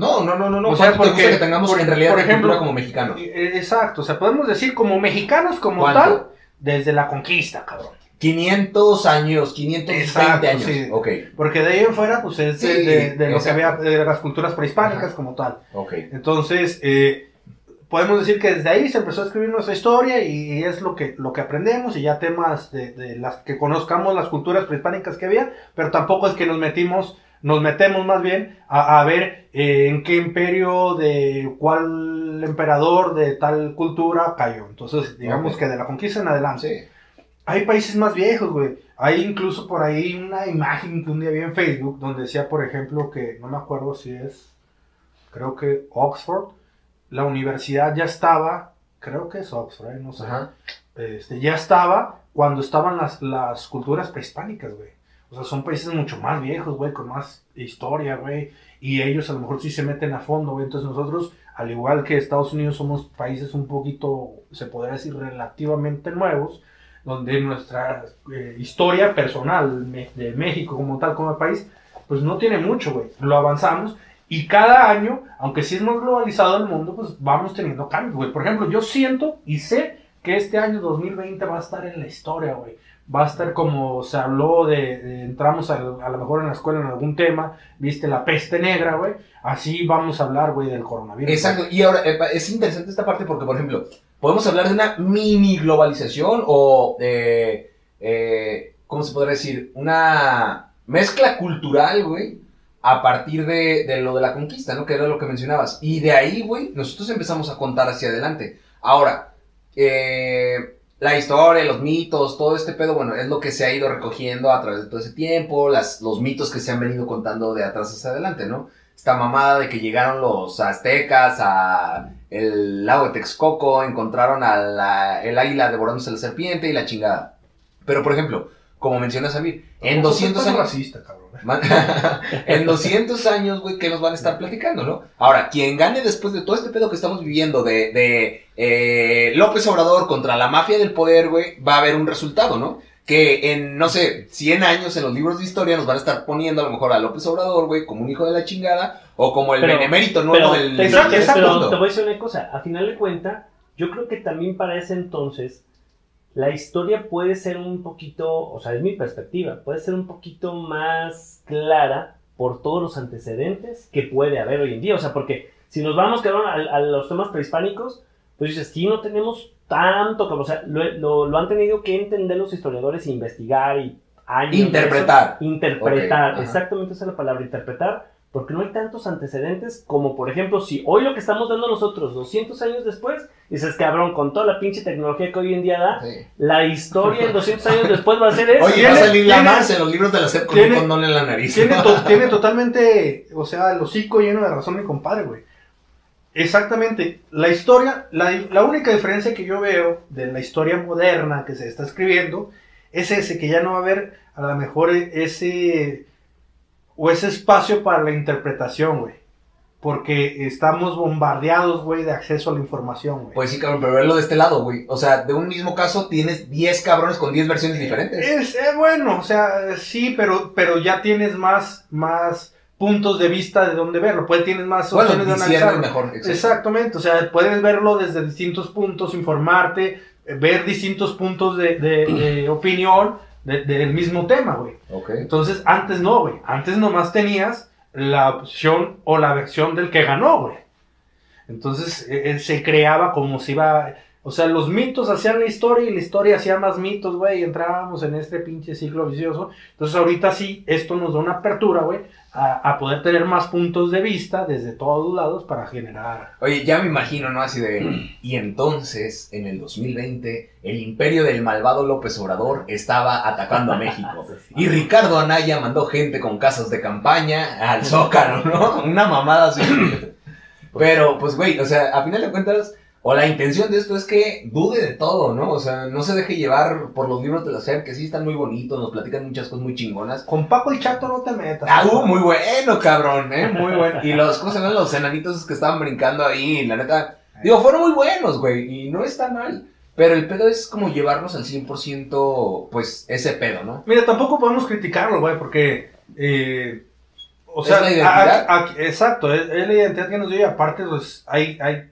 No, no, no, no, no. O sea, ¿Cuánto te porque, que tengamos por- en realidad por ejemplo, como mexicanos? Eh, Exacto, o sea, podemos decir como mexicanos, como ¿Cuánto? tal, desde la conquista, cabrón. 500 años, 520 Exacto, años. sí. Ok, Porque de ahí en fuera, pues es de, Sí, de- de lo que había de las culturas prehispánicas, Ajá. como tal. ok. Entonces, eh, podemos decir que desde ahí se empezó a escribir nuestra historia y es lo que, lo que aprendemos y ya temas de, de las que conozcamos las culturas prehispánicas que había, pero tampoco es que nos metimos, nos metemos más bien a, a ver eh, en qué imperio de cuál emperador de tal cultura cayó. Entonces, digamos que de la conquista en adelante. Sí. Hay países más viejos, güey. Hay incluso por ahí una imagen que un día vi en Facebook donde decía, por ejemplo, que no me acuerdo si es, creo que Oxford, la universidad ya estaba, creo que es Oxford, eh, no sé, Ajá. este, ya estaba cuando estaban las, las culturas prehispánicas, güey. O sea, son países mucho más viejos, güey, con más historia, güey. Y ellos a lo mejor sí se meten a fondo, güey. Entonces nosotros, al igual que Estados Unidos, somos países un poquito, se podría decir, relativamente nuevos, donde nuestra eh, historia personal de México como tal, como país, pues no tiene mucho, güey. Lo avanzamos y cada año, aunque sí es más globalizado el mundo, pues vamos teniendo cambios, güey. Por ejemplo, yo siento y sé que este año 2020 va a estar en la historia, güey. Va a estar como se habló de, entramos a, a lo mejor en la escuela en algún tema, viste la peste negra, güey. Así vamos a hablar, güey, del coronavirus. Exacto, y ahora eh, es interesante esta parte porque, por ejemplo, podemos hablar de una mini globalización o, eh, eh, ¿cómo se podría decir? Una mezcla cultural, güey, a partir de, de lo de la conquista, ¿no? Que era lo que mencionabas. Y de ahí, güey, nosotros empezamos a contar hacia adelante. Ahora, eh, la historia, los mitos, todo este pedo, bueno, es lo que se ha ido recogiendo a través de todo ese tiempo, las, los mitos que se han venido contando de atrás hacia adelante, ¿no? Esta mamada de que llegaron los aztecas a el lago de Texcoco, encontraron a la- el águila devorándose la serpiente y la chingada. Pero, por ejemplo, como menciona Samir, en 200 años... racista, cabrón. eh. En 200 años, güey, ¿qué nos van a estar platicando, no? Ahora, quien gane después de todo este pedo que estamos viviendo de, de eh, López Obrador contra la mafia del poder, güey, va a haber un resultado, ¿no? Que en, no sé, 100 años en los libros de historia nos van a estar poniendo a lo mejor a López Obrador, güey, como un hijo de la chingada, o como el Pero- benemérito nuevo Pero, del, exacto. pero te voy a decir una cosa, a final de cuenta, yo creo que también para ese entonces la historia puede ser un poquito, o sea, es mi perspectiva, puede ser un poquito más clara por todos los antecedentes que puede haber hoy en día. O sea, porque si nos vamos cabrón, a, a los temas prehispánicos, pues dices, sí, no tenemos tanto, como, o sea, lo, lo- lo han tenido que entender los historiadores, e investigar y años. Interpretar. eso. Interpretar, Ok, ajá. exactamente esa es la palabra, interpretar, porque no hay tantos antecedentes como, por ejemplo, si hoy lo que estamos dando nosotros 200 años después, dices, cabrón, con toda la pinche tecnología que hoy en día da, Sí. la historia en 200 años después va a ser eso. Oye, va a salir la Marce en los libros de la SEP con un condón en la nariz. Tiene, to- tiene totalmente, o sea, el hocico lleno de razón mi compadre, güey. Exactamente. La historia, la, la única diferencia que yo veo de la historia moderna que se está escribiendo es ese, que ya no va a haber a lo mejor ese, o ese espacio para la interpretación, güey. Porque estamos bombardeados, güey, de acceso a la información, güey. Pues sí, cabrón, pero verlo de este lado, güey. O sea, de un mismo caso tienes 10 cabrones con 10 versiones diferentes. Es eh, bueno, o sea, sí, pero, pero ya tienes más, más puntos de vista de dónde verlo. Pues tienes más Bueno, opciones de analizarlo. mejor. Exactamente, o sea, puedes verlo desde distintos puntos, informarte, eh, ver distintos puntos de, de- de opinión de- del mismo tema, güey. Entonces, antes no, güey. Antes nomás tenías la opción o la versión del que ganó, güey. Entonces, eh, eh, se creaba como si iba... O sea, los mitos hacían la historia y la historia hacía más mitos, güey, y entrábamos en este pinche ciclo vicioso. Entonces ahorita sí, esto nos da una apertura, güey, a, a poder tener más puntos de vista desde todos lados para generar... Oye, ya me imagino, ¿no? Así de... Y entonces, en el 2020, el imperio del malvado López Obrador estaba atacando a México. Y Ricardo Anaya mandó gente con casas de campaña al Zócalo, ¿no? Una mamada así. Pero, pues, güey, o sea, a final de cuentas, o la intención de esto es que dude de todo, ¿no? O sea, no se deje llevar por los libros de la SER, que sí están muy bonitos, nos platican muchas cosas muy chingonas. Con Paco el Chato no te metas. Ah, uh, muy bueno, cabrón, ¿eh? Muy bueno. Y los, ¿cómo se llaman? Los enanitos que estaban brincando ahí, la neta. Digo, fueron muy buenos, güey, y no está mal. Pero el pedo es como llevarnos al 100%, pues, ese pedo, ¿no? Mira, tampoco podemos criticarlo, güey, porque... eh, o Es sea, la identidad. a- a- exacto, es, es la identidad que nos dio y aparte, pues, hay, hay,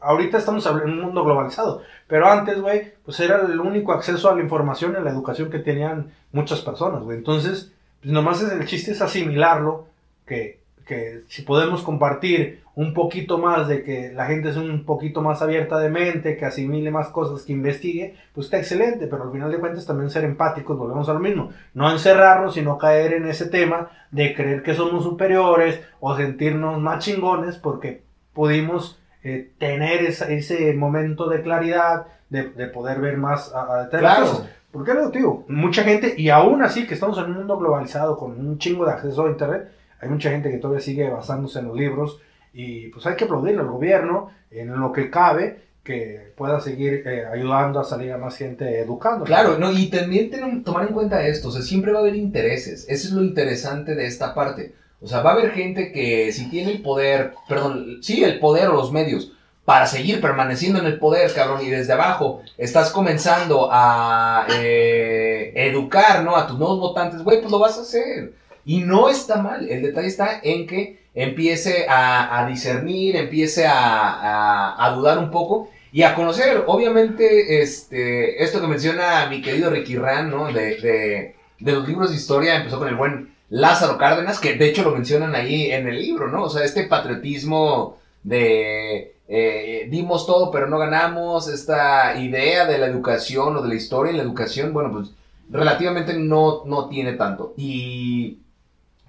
ahorita estamos en un mundo globalizado, pero antes, güey, pues era el único acceso a la información y a la educación que tenían muchas personas, güey. Entonces, pues nomás el chiste es asimilarlo, que, que si podemos compartir un poquito más de que la gente es un poquito más abierta de mente, que asimile más cosas, que investigue, pues está excelente, pero al final de cuentas también ser empáticos, volvemos a lo mismo, no encerrarnos, sino caer en ese tema de creer que somos superiores o sentirnos más chingones porque pudimos eh, tener esa- ese momento de claridad, de, de poder ver más a, a. Claro. ¿Por qué lo digo? Mucha gente, y aún así que estamos en un mundo globalizado con un chingo de acceso a internet, hay mucha gente que todavía sigue basándose en los libros y pues hay que aplaudirle al gobierno en lo que cabe que pueda seguir eh, ayudando a salir a más gente educando. Claro, no, y también ten- tomar en cuenta esto, o sea, siempre va a haber intereses, eso es lo interesante de esta parte. O sea, va a haber gente que si tiene el poder, perdón, sí, el poder o los medios para seguir permaneciendo en el poder, cabrón, y desde abajo estás comenzando a eh, educar, ¿no? A tus nuevos votantes, güey, pues lo vas a hacer. Y no está mal, el detalle está en que empiece a, discernir, empiece a dudar un poco y a conocer, obviamente, este, esto que menciona mi querido Ricky Ran, ¿no? De, de, de los libros de historia, empezó con el buen Lázaro Cárdenas, que de hecho lo mencionan ahí en el libro, ¿no? O sea, este patriotismo de eh, dimos todo pero no ganamos, esta idea de la educación o de la historia en la educación, bueno, pues relativamente no, no tiene tanto. Y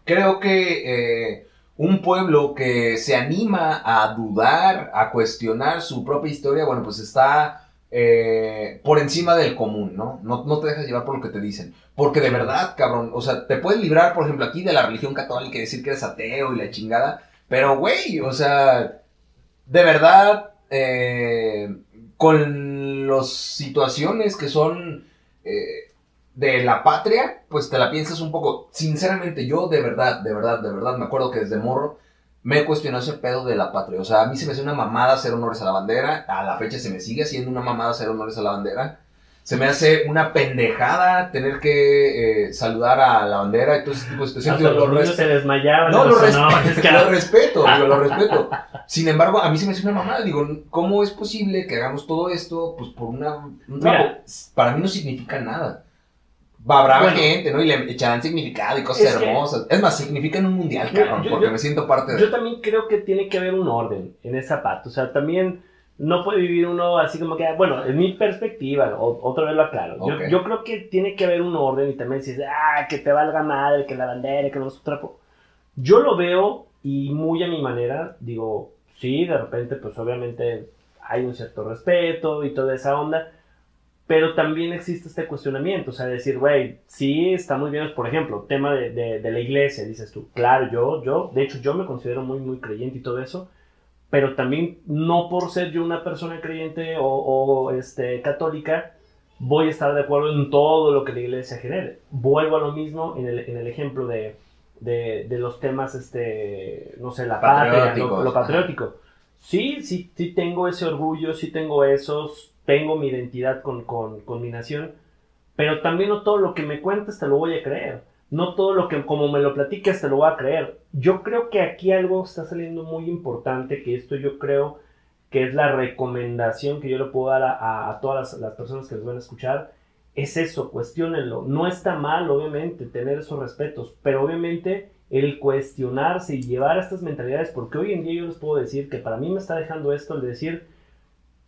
creo que eh, un pueblo que se anima a dudar, a cuestionar su propia historia, bueno, pues está eh, por encima del común, ¿no? ¿no? No te dejas llevar por lo que te dicen. Porque de verdad, cabrón, o sea, te puedes librar, por ejemplo, aquí de la religión católica y decir que eres ateo y la chingada, pero, güey, o sea, de verdad, eh, con las situaciones que son eh, de la patria, pues te la piensas un poco. Sinceramente, yo de verdad, de verdad, de verdad, me acuerdo que desde morro me he cuestionado ese pedo de la patria. O sea, a mí se me hace una mamada hacer honores a la bandera. A la fecha se me sigue haciendo una mamada hacer honores a la bandera. Se me hace una pendejada tener que eh, saludar a la bandera y todo ese tipo de situaciones. Hasta los lo niños se desmayaban. no, lo, respeto, lo respeto, digo, lo respeto. Sin embargo, a mí se me hace una mamada. Digo, ¿cómo es posible que hagamos todo esto pues por una, un? Para mí no significa nada. Va, habrá Bueno. gente, ¿no? Y le echarán significado y cosas Es que- hermosas. Es más, significan un mundial, cabrón, yo- porque yo- me siento parte de... Yo también creo que tiene que haber un orden en esa parte. O sea, también no puede vivir uno así como que, bueno, en mi perspectiva, o- otra vez lo aclaro. Yo- Ok. Yo, creo que tiene que haber un orden y también dices, ah, que te valga madre, que la bandera, que no es un trapo. Yo lo veo y muy a mi manera, digo, sí, de repente, pues obviamente hay un cierto respeto y toda esa onda. Pero también existe este cuestionamiento, o sea, decir, güey, sí, está muy bien, por ejemplo, tema de, de- de la iglesia, dices tú, claro, yo, yo, de hecho, yo me considero muy, muy creyente y todo eso, pero también no por ser yo una persona creyente o, o, este, católica, voy a estar de acuerdo en todo lo que la iglesia genere. Vuelvo a lo mismo en el, en el ejemplo de, de, de los temas, este, no sé, la patria, lo, lo ajá. patriótico. Sí, sí, sí tengo ese orgullo, sí tengo esos, tengo mi identidad con, con, con mi nación, pero también no todo lo que me cuentas te lo voy a creer. No todo lo que como me lo platicas te lo voy a creer. Yo creo que aquí algo está saliendo muy importante, que esto yo creo que es la recomendación que yo le puedo dar a, a- a todas las, las personas que les van a escuchar, es eso, cuestionenlo. No está mal, obviamente, tener esos respetos, pero obviamente el cuestionarse y llevar estas mentalidades, porque hoy en día yo les puedo decir que para mí me está dejando esto el decir,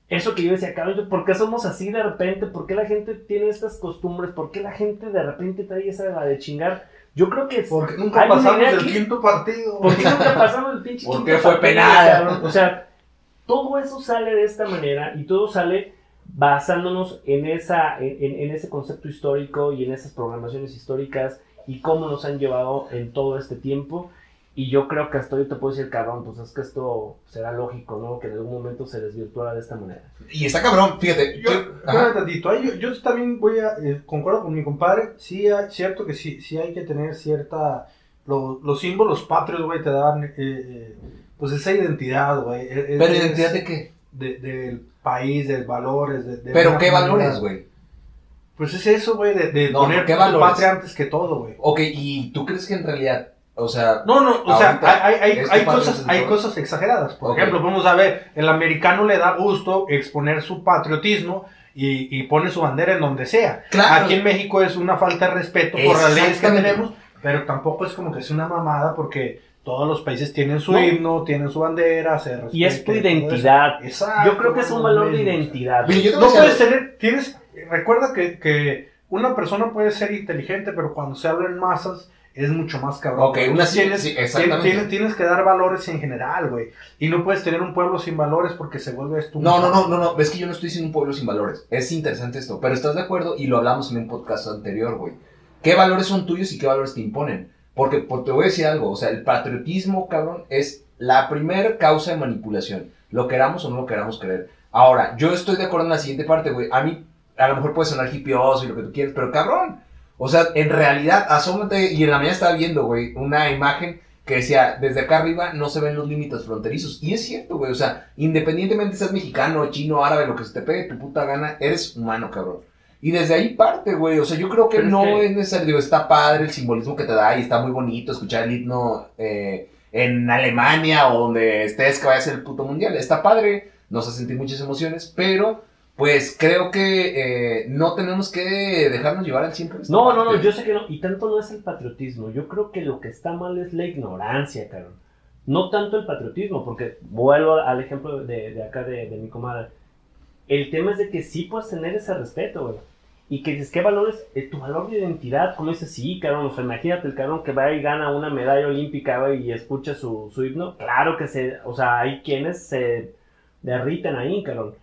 eso que yo decía, cabrón, ¿por qué somos así de repente? ¿Por qué la gente tiene estas costumbres? ¿Por qué la gente de repente trae esa la de chingar? Yo creo que Porque nunca hay una pasamos el aquí. quinto partido. ¿Por qué nunca pasamos el pinche ¿Por quinto qué fue papel, penal? cabrón? O sea, todo eso sale de esta manera y todo sale basándonos en, esa, en, en- en ese concepto histórico y en esas programaciones históricas y cómo nos han llevado en todo este tiempo. Y yo creo que hasta ahorita puedo decir, cabrón, pues es que esto será lógico, ¿no? Que en algún momento se desvirtuara de esta manera. Y está cabrón, fíjate. Yo, yo- espérame ajá. tantito, ahí yo, yo también voy a, eh, concuerdo con mi compadre, sí, hay- cierto que sí, sí hay que tener cierta, lo- los símbolos patrios, güey, te dan, eh, eh, pues esa identidad, güey. e- e- Pero es- identidad de qué? de- del país, de valores, de, de Pero qué valores, güey. Pues es eso, güey, de, de No, poner ¿qué tu valores? patria antes que todo, güey. Ok, ¿y tú crees que en realidad, o sea, No, no, o sea, hay, hay, hay, ¿es hay tu patria cosas, hay cosas exageradas. Por ejemplo, vamos a ver, el americano le da gusto exponer su patriotismo y, y pone su bandera en donde sea. Claro. Aquí en México es una falta de respeto por las leyes que tenemos, pero tampoco es como que es una mamada porque todos los países tienen su No. himno, tienen su bandera, se Y es tu respeta y todo eso. identidad. Exacto. Yo creo que es un lo valor de mismo, o sea. identidad. Mira, yo No puedes tener, tienes, recuerda que, que una persona puede ser inteligente, pero cuando se habla en masas es mucho más cabrón. Ok, una tienes, sí, exactamente. tienes- tienes que dar valores en general, güey. Y no puedes tener un pueblo sin valores porque se vuelve esto. No, no, no, no, no, es que yo no estoy diciendo un pueblo sin valores. Es interesante esto, pero estás de acuerdo y lo hablamos en un podcast anterior, güey. ¿Qué valores son tuyos y qué valores te imponen? Porque, porque te voy a decir algo, o sea, el patriotismo, cabrón, es la primer causa de manipulación, lo queramos o no lo queramos creer. Ahora, yo estoy de acuerdo en la siguiente parte, güey. A mí, a lo mejor puede sonar hipioso y lo que tú quieras, pero cabrón. O sea, en realidad, asómate, y en la mañana estaba viendo, güey, una imagen que decía, desde acá arriba no se ven los límites fronterizos. Y es cierto, güey, o sea, independientemente seas mexicano, chino, árabe, lo que se te pegue tu puta gana, eres humano, cabrón. Y desde ahí parte, güey, o sea, yo creo que Pero es no que- es necesario, digo, está padre el simbolismo que te da y está muy bonito escuchar el himno eh, en Alemania o donde estés que vaya a ser el puto mundial. Está padre, nos hace sentir muchas emociones, pero pues creo que eh, no tenemos que dejarnos llevar al 100%. No, no, no, yo sé que no. Y tanto no es el patriotismo. Yo creo que lo que está mal es la ignorancia, cabrón. No tanto el patriotismo, porque vuelvo al ejemplo de, acá de, mi comadre. El tema es de que sí puedes tener ese respeto, güey. Y que dices, ¿qué valores? Eh, tu valor de identidad, como dices, sí, cabrón. O sea, imagínate el cabrón que va y gana una medalla olímpica, y escucha su, su himno. Claro que se, o sea, hay quienes se derriten ahí, cabrón.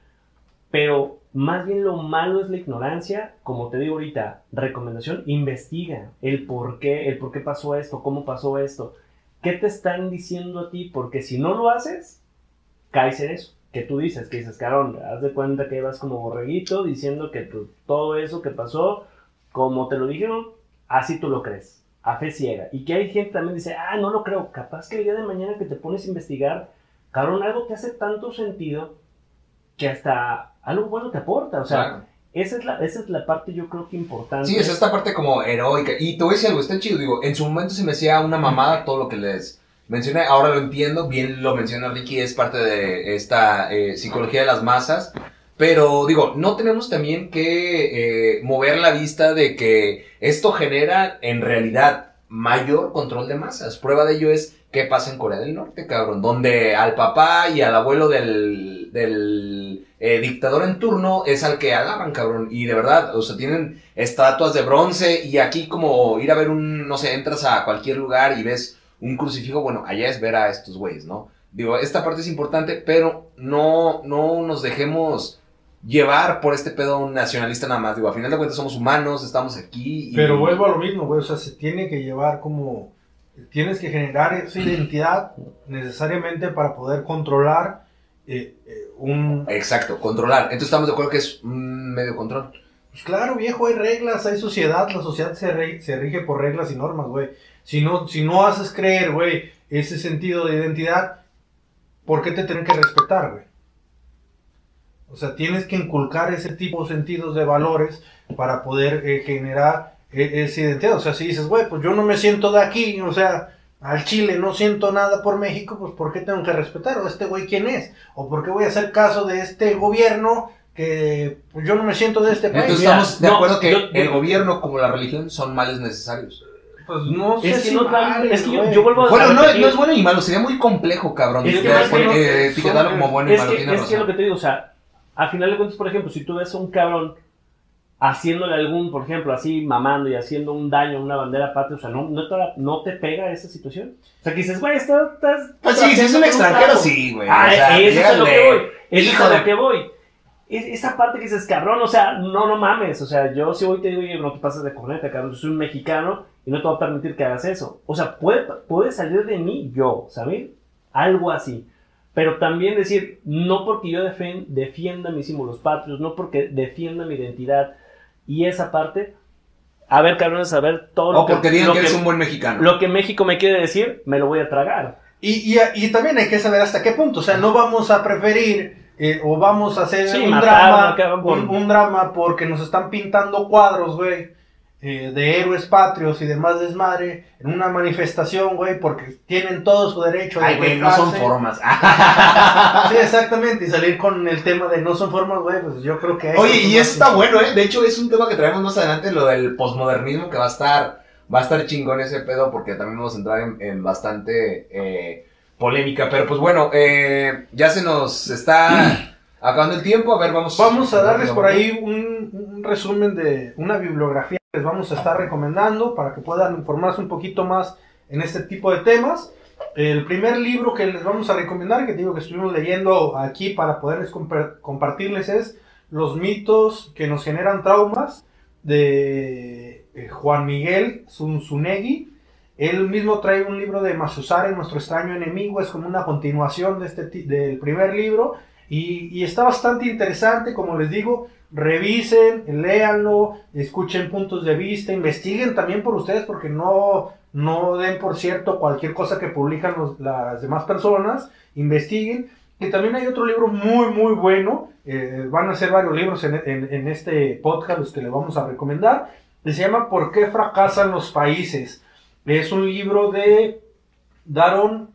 Pero más bien lo malo es la ignorancia, como te digo ahorita, recomendación, investiga el por qué, el por qué pasó esto, cómo pasó esto, qué te están diciendo a ti, porque si no lo haces, caes en eso, que tú dices, que dices, carón, haz de cuenta que vas como borreguito diciendo que tú- todo eso que pasó, como te lo dijeron, así tú lo crees, a fe ciega, y que hay gente también dice, ah, no lo creo, capaz que el día de mañana que te pones a investigar, cabrón, algo te hace tanto sentido que hasta algo bueno te aporta. O sea, Claro. esa, es la, esa es la parte yo creo que importante. Sí, es esta parte como heroica. Y te voy a decir algo, está chido. Digo, en su momento se me hacía una mamada todo lo que les mencioné. Ahora lo entiendo, bien lo menciona Ricky, es parte de esta eh, psicología de las masas. Pero digo, no tenemos también que eh, mover la vista de que esto genera en realidad mayor control de masas. Prueba de ello es qué pasa en Corea del Norte, cabrón, donde al papá y al abuelo del, eh, dictador en turno es al que alaban, cabrón. Y de verdad, o sea, tienen estatuas de bronce y aquí como ir a ver un, no sé, entras a cualquier lugar y ves un crucifijo, bueno, allá es ver a estos güeyes, ¿no? Digo, esta parte es importante, pero no, no nos dejemos llevar por este pedo nacionalista nada más. Digo, a final de cuentas somos humanos, estamos aquí. Pero vuelvo a lo mismo, güey. O sea, se tiene que llevar como. Tienes que generar esa identidad necesariamente para poder controlar eh, eh, un. Exacto, controlar. Entonces estamos de acuerdo que es un medio control. Pues claro, viejo, hay reglas, hay sociedad. La sociedad se, re- se rige por reglas y normas, güey. Si no, si no haces creer, güey, ese sentido de identidad, ¿por qué te tienen que respetar, güey? O sea, tienes que inculcar ese tipo de sentidos de valores para poder eh, generar e- esa identidad. O sea, si dices, güey, pues yo no me siento de aquí, o sea, al Chile no siento nada por México, pues ¿por qué tengo que respetar? ¿O este güey quién es? ¿O por qué voy a hacer caso de este gobierno que pues, yo no me siento de este país? Entonces estamos de no, acuerdo que yo- yo- el gobierno como la religión son males necesarios. Pues no sé Es que si no, es que yo, vuelvo a Bueno, no, es bueno ni malo, sería muy complejo, cabrón. Es que de- más bien de- no- etiquetarlo como bueno y es malo, que, es que lo que te digo, o sea, a final de cuentas, por ejemplo, si tú ves a un cabrón haciéndole algún, por ejemplo, así mamando y haciendo un daño a una bandera patria, o sea, ¿no, no, te, no te pega esa situación? O sea, que dices, güey, estás... estás Pues sí, si es un extranjero, trago". sí, güey. Ah, o sea, eso es a lo que voy. Eso es a lo que voy. Es- esa parte que dices, cabrón, o sea, no, no mames. O sea, yo si hoy te digo, oye, no te pases de corneta, cabrón, yo soy un mexicano y no te voy a permitir que hagas eso. O sea, puede, puede salir de mí yo, ¿sabes? Algo así. Pero también decir, no porque yo defienda mis símbolos patrios, no porque defienda mi identidad y esa parte, a ver, cabrones, a ver todo O lo que, porque digan lo que que- eres un buen mexicano. lo que México me quiere decir, me lo voy a tragar. Y, y, y también hay que saber hasta qué punto. O sea, no vamos a preferir eh, o vamos a hacer Sí, un, matar, drama, cabrón, por- un, un drama porque nos están pintando cuadros, güey, eh, de héroes patrios y demás desmadre en una manifestación, güey, porque tienen todo su derecho Ay, güey, no son formas. Sí, exactamente. Y salir con el tema de no son formas, güey, pues yo creo que... hay Oye, y eso está bueno, ¿eh? De hecho, es un tema que traemos más adelante, lo del posmodernismo, que va a estar, va a estar chingón ese pedo, porque también vamos a entrar en, en bastante eh, polémica. Pero pues bueno, eh, ya se nos está acabando el tiempo. A ver, vamos. Vamos a darles por ahí un, un resumen de una bibliografía les vamos a estar recomendando para que puedan informarse un poquito más en este tipo de temas. El primer libro que les vamos a recomendar, que digo que estuvimos leyendo aquí para poderles compa- compartirles, es Los mitos que nos generan traumas de eh, Juan Miguel Zunzunegui. Él mismo trae un libro de Masusare, nuestro extraño enemigo, es como una continuación de este, del primer libro. Y, y está bastante interesante, como les digo, revisen, léanlo, escuchen puntos de vista, investiguen también por ustedes, porque no, no den por cierto cualquier cosa que publican las demás personas, investiguen. Y también hay otro libro muy, muy bueno, eh, van a ser varios libros en, este podcast los que le vamos a recomendar, que se llama ¿Por qué fracasan los países? Es un libro de Daron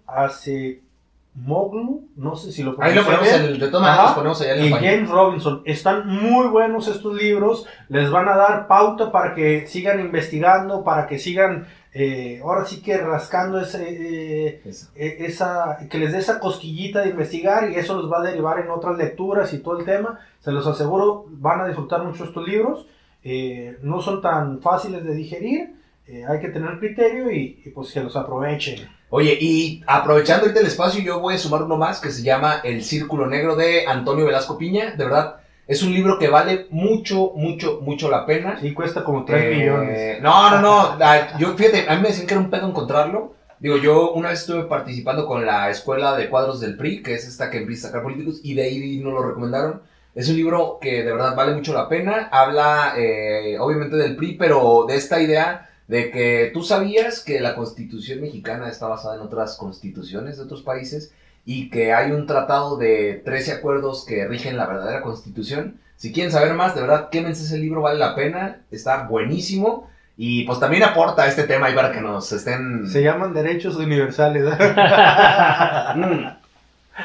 Acemoglu, no sé si lo Ahí lo ponemos bien. el de Ajá. los ponemos allá en y. James Robinson. Están muy buenos estos libros. Les van a dar pauta para que sigan investigando, para que sigan, eh, ahora sí que rascando ese, eh, eh, esa, que les dé esa cosquillita de investigar y eso los va a derivar en otras lecturas y todo el tema. Se los aseguro, van a disfrutar mucho estos libros. Eh, no son tan fáciles de digerir. eh, hay que tener criterio y, y, pues que los aprovechen. Oye, y aprovechando ahorita el espacio, yo voy a sumar uno más que se llama El Círculo Negro de Antonio Velasco Piña. De verdad, es un libro que vale mucho, mucho, mucho la pena. Sí, cuesta como 3 Eh, millones. No, no, no. ah, Yo, fíjate, a mí me decían que era un pedo encontrarlo. Digo, yo una vez estuve participando con la escuela de cuadros del PRI, que es esta que empieza a sacar políticos, y de ahí nos lo recomendaron. Es un libro que de verdad vale mucho la pena. Habla, eh, obviamente, del PRI, pero de esta idea de que tú sabías que la constitución mexicana está basada en otras constituciones de otros países y que hay un tratado de 13 acuerdos que rigen la verdadera constitución. Si quieren saber más, de verdad, quémense ese libro, vale la pena, está buenísimo y pues también aporta a este tema ahí para que nos estén... Se llaman derechos universales.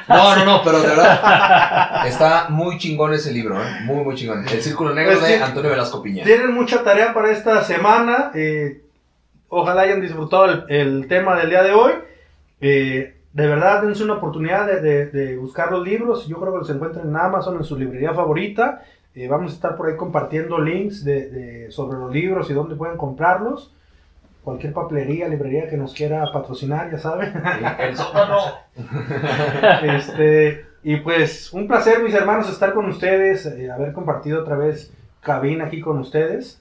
No, no, no, pero de verdad está muy chingón ese libro, ¿eh? muy, muy chingón. El Círculo Negro Pues de. Antonio Velasco Piña. Tienen mucha tarea para esta semana. eh, ojalá hayan disfrutado el, el tema del día de hoy. Eh, de verdad, dense una oportunidad de, de- de buscar los libros. Yo creo que los encuentran en Amazon, en su librería favorita. Eh, vamos a estar por ahí compartiendo links de- sobre los libros y dónde pueden comprarlos. Cualquier papelería, librería que nos quiera patrocinar, ya saben. El sótano. Este, y pues un placer, mis hermanos, estar con ustedes, eh, haber compartido otra vez cabina aquí con ustedes.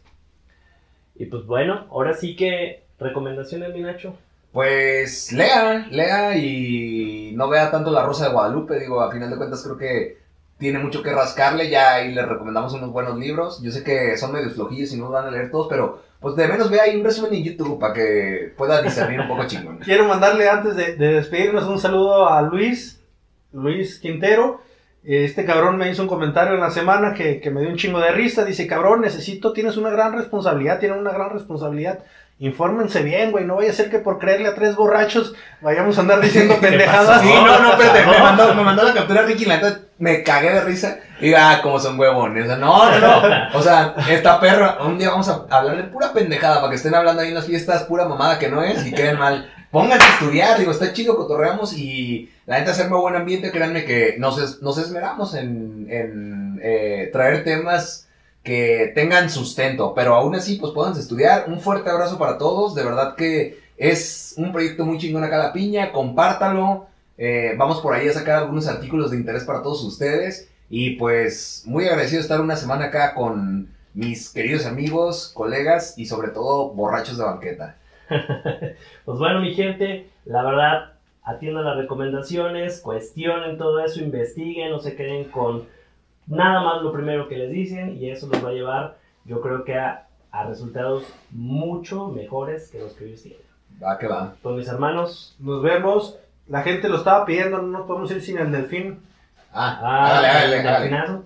Y pues bueno, ahora sí que recomendaciones, mi Nacho. Pues lea, lea y no vea tanto La Rosa de Guadalupe. Digo, a final de cuentas creo que tiene mucho que rascarle. Ya ahí le recomendamos unos buenos libros. Yo sé que son medio flojillos y no van a leer todos, pero pues de menos vea ahí un resumen en YouTube para que pueda discernir un poco chingón. Quiero mandarle antes de, de despedirnos un saludo a Luis, Luis Quintero. Este cabrón me hizo un comentario en la semana que, que me dio un chingo de risa. Dice, cabrón, necesito, tienes una gran responsabilidad, tienes una gran responsabilidad. Infórmense bien, güey. No vaya a ser que por creerle a tres borrachos vayamos a andar diciendo pendejadas. Sí, no, no, espérate, me mandó, me mandó la captura Ricky, la neta, me cagué de risa. Y ah, como son huevones. O sea, no, no, no. O sea, esta perra, un día vamos a hablar de pura pendejada para que estén hablando ahí en las fiestas, pura mamada que no es y queden mal. Pónganse a estudiar, digo, está chido, cotorreamos y la neta, hacerme buen ambiente, créanme que nos, es- nos esmeramos en, en eh, traer temas que tengan sustento, pero aún así, pues a estudiar. Un fuerte abrazo para todos, de verdad que es un proyecto muy chingón acá la piña, compártalo. Eh, vamos por ahí a sacar algunos artículos de interés para todos ustedes. Y pues muy agradecido de estar una semana acá con mis queridos amigos, colegas y sobre todo borrachos de banqueta. Pues bueno, mi gente, la verdad, atiendan las recomendaciones, cuestionen todo eso, investiguen, no se queden con nada más lo primero que les dicen y eso los va a llevar, yo creo que a, a resultados mucho mejores que los que ellos tienen. Va que va. Pues mis hermanos, Nos vemos. La gente lo estaba pidiendo, no nos podemos ir sin el delfín. Ah, ah, el hágale. delfinazo.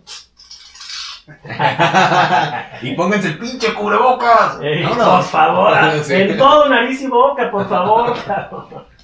y pónganse el pinche cubrebocas. Ey, por favor, Sí. en todo nariz y boca, por favor.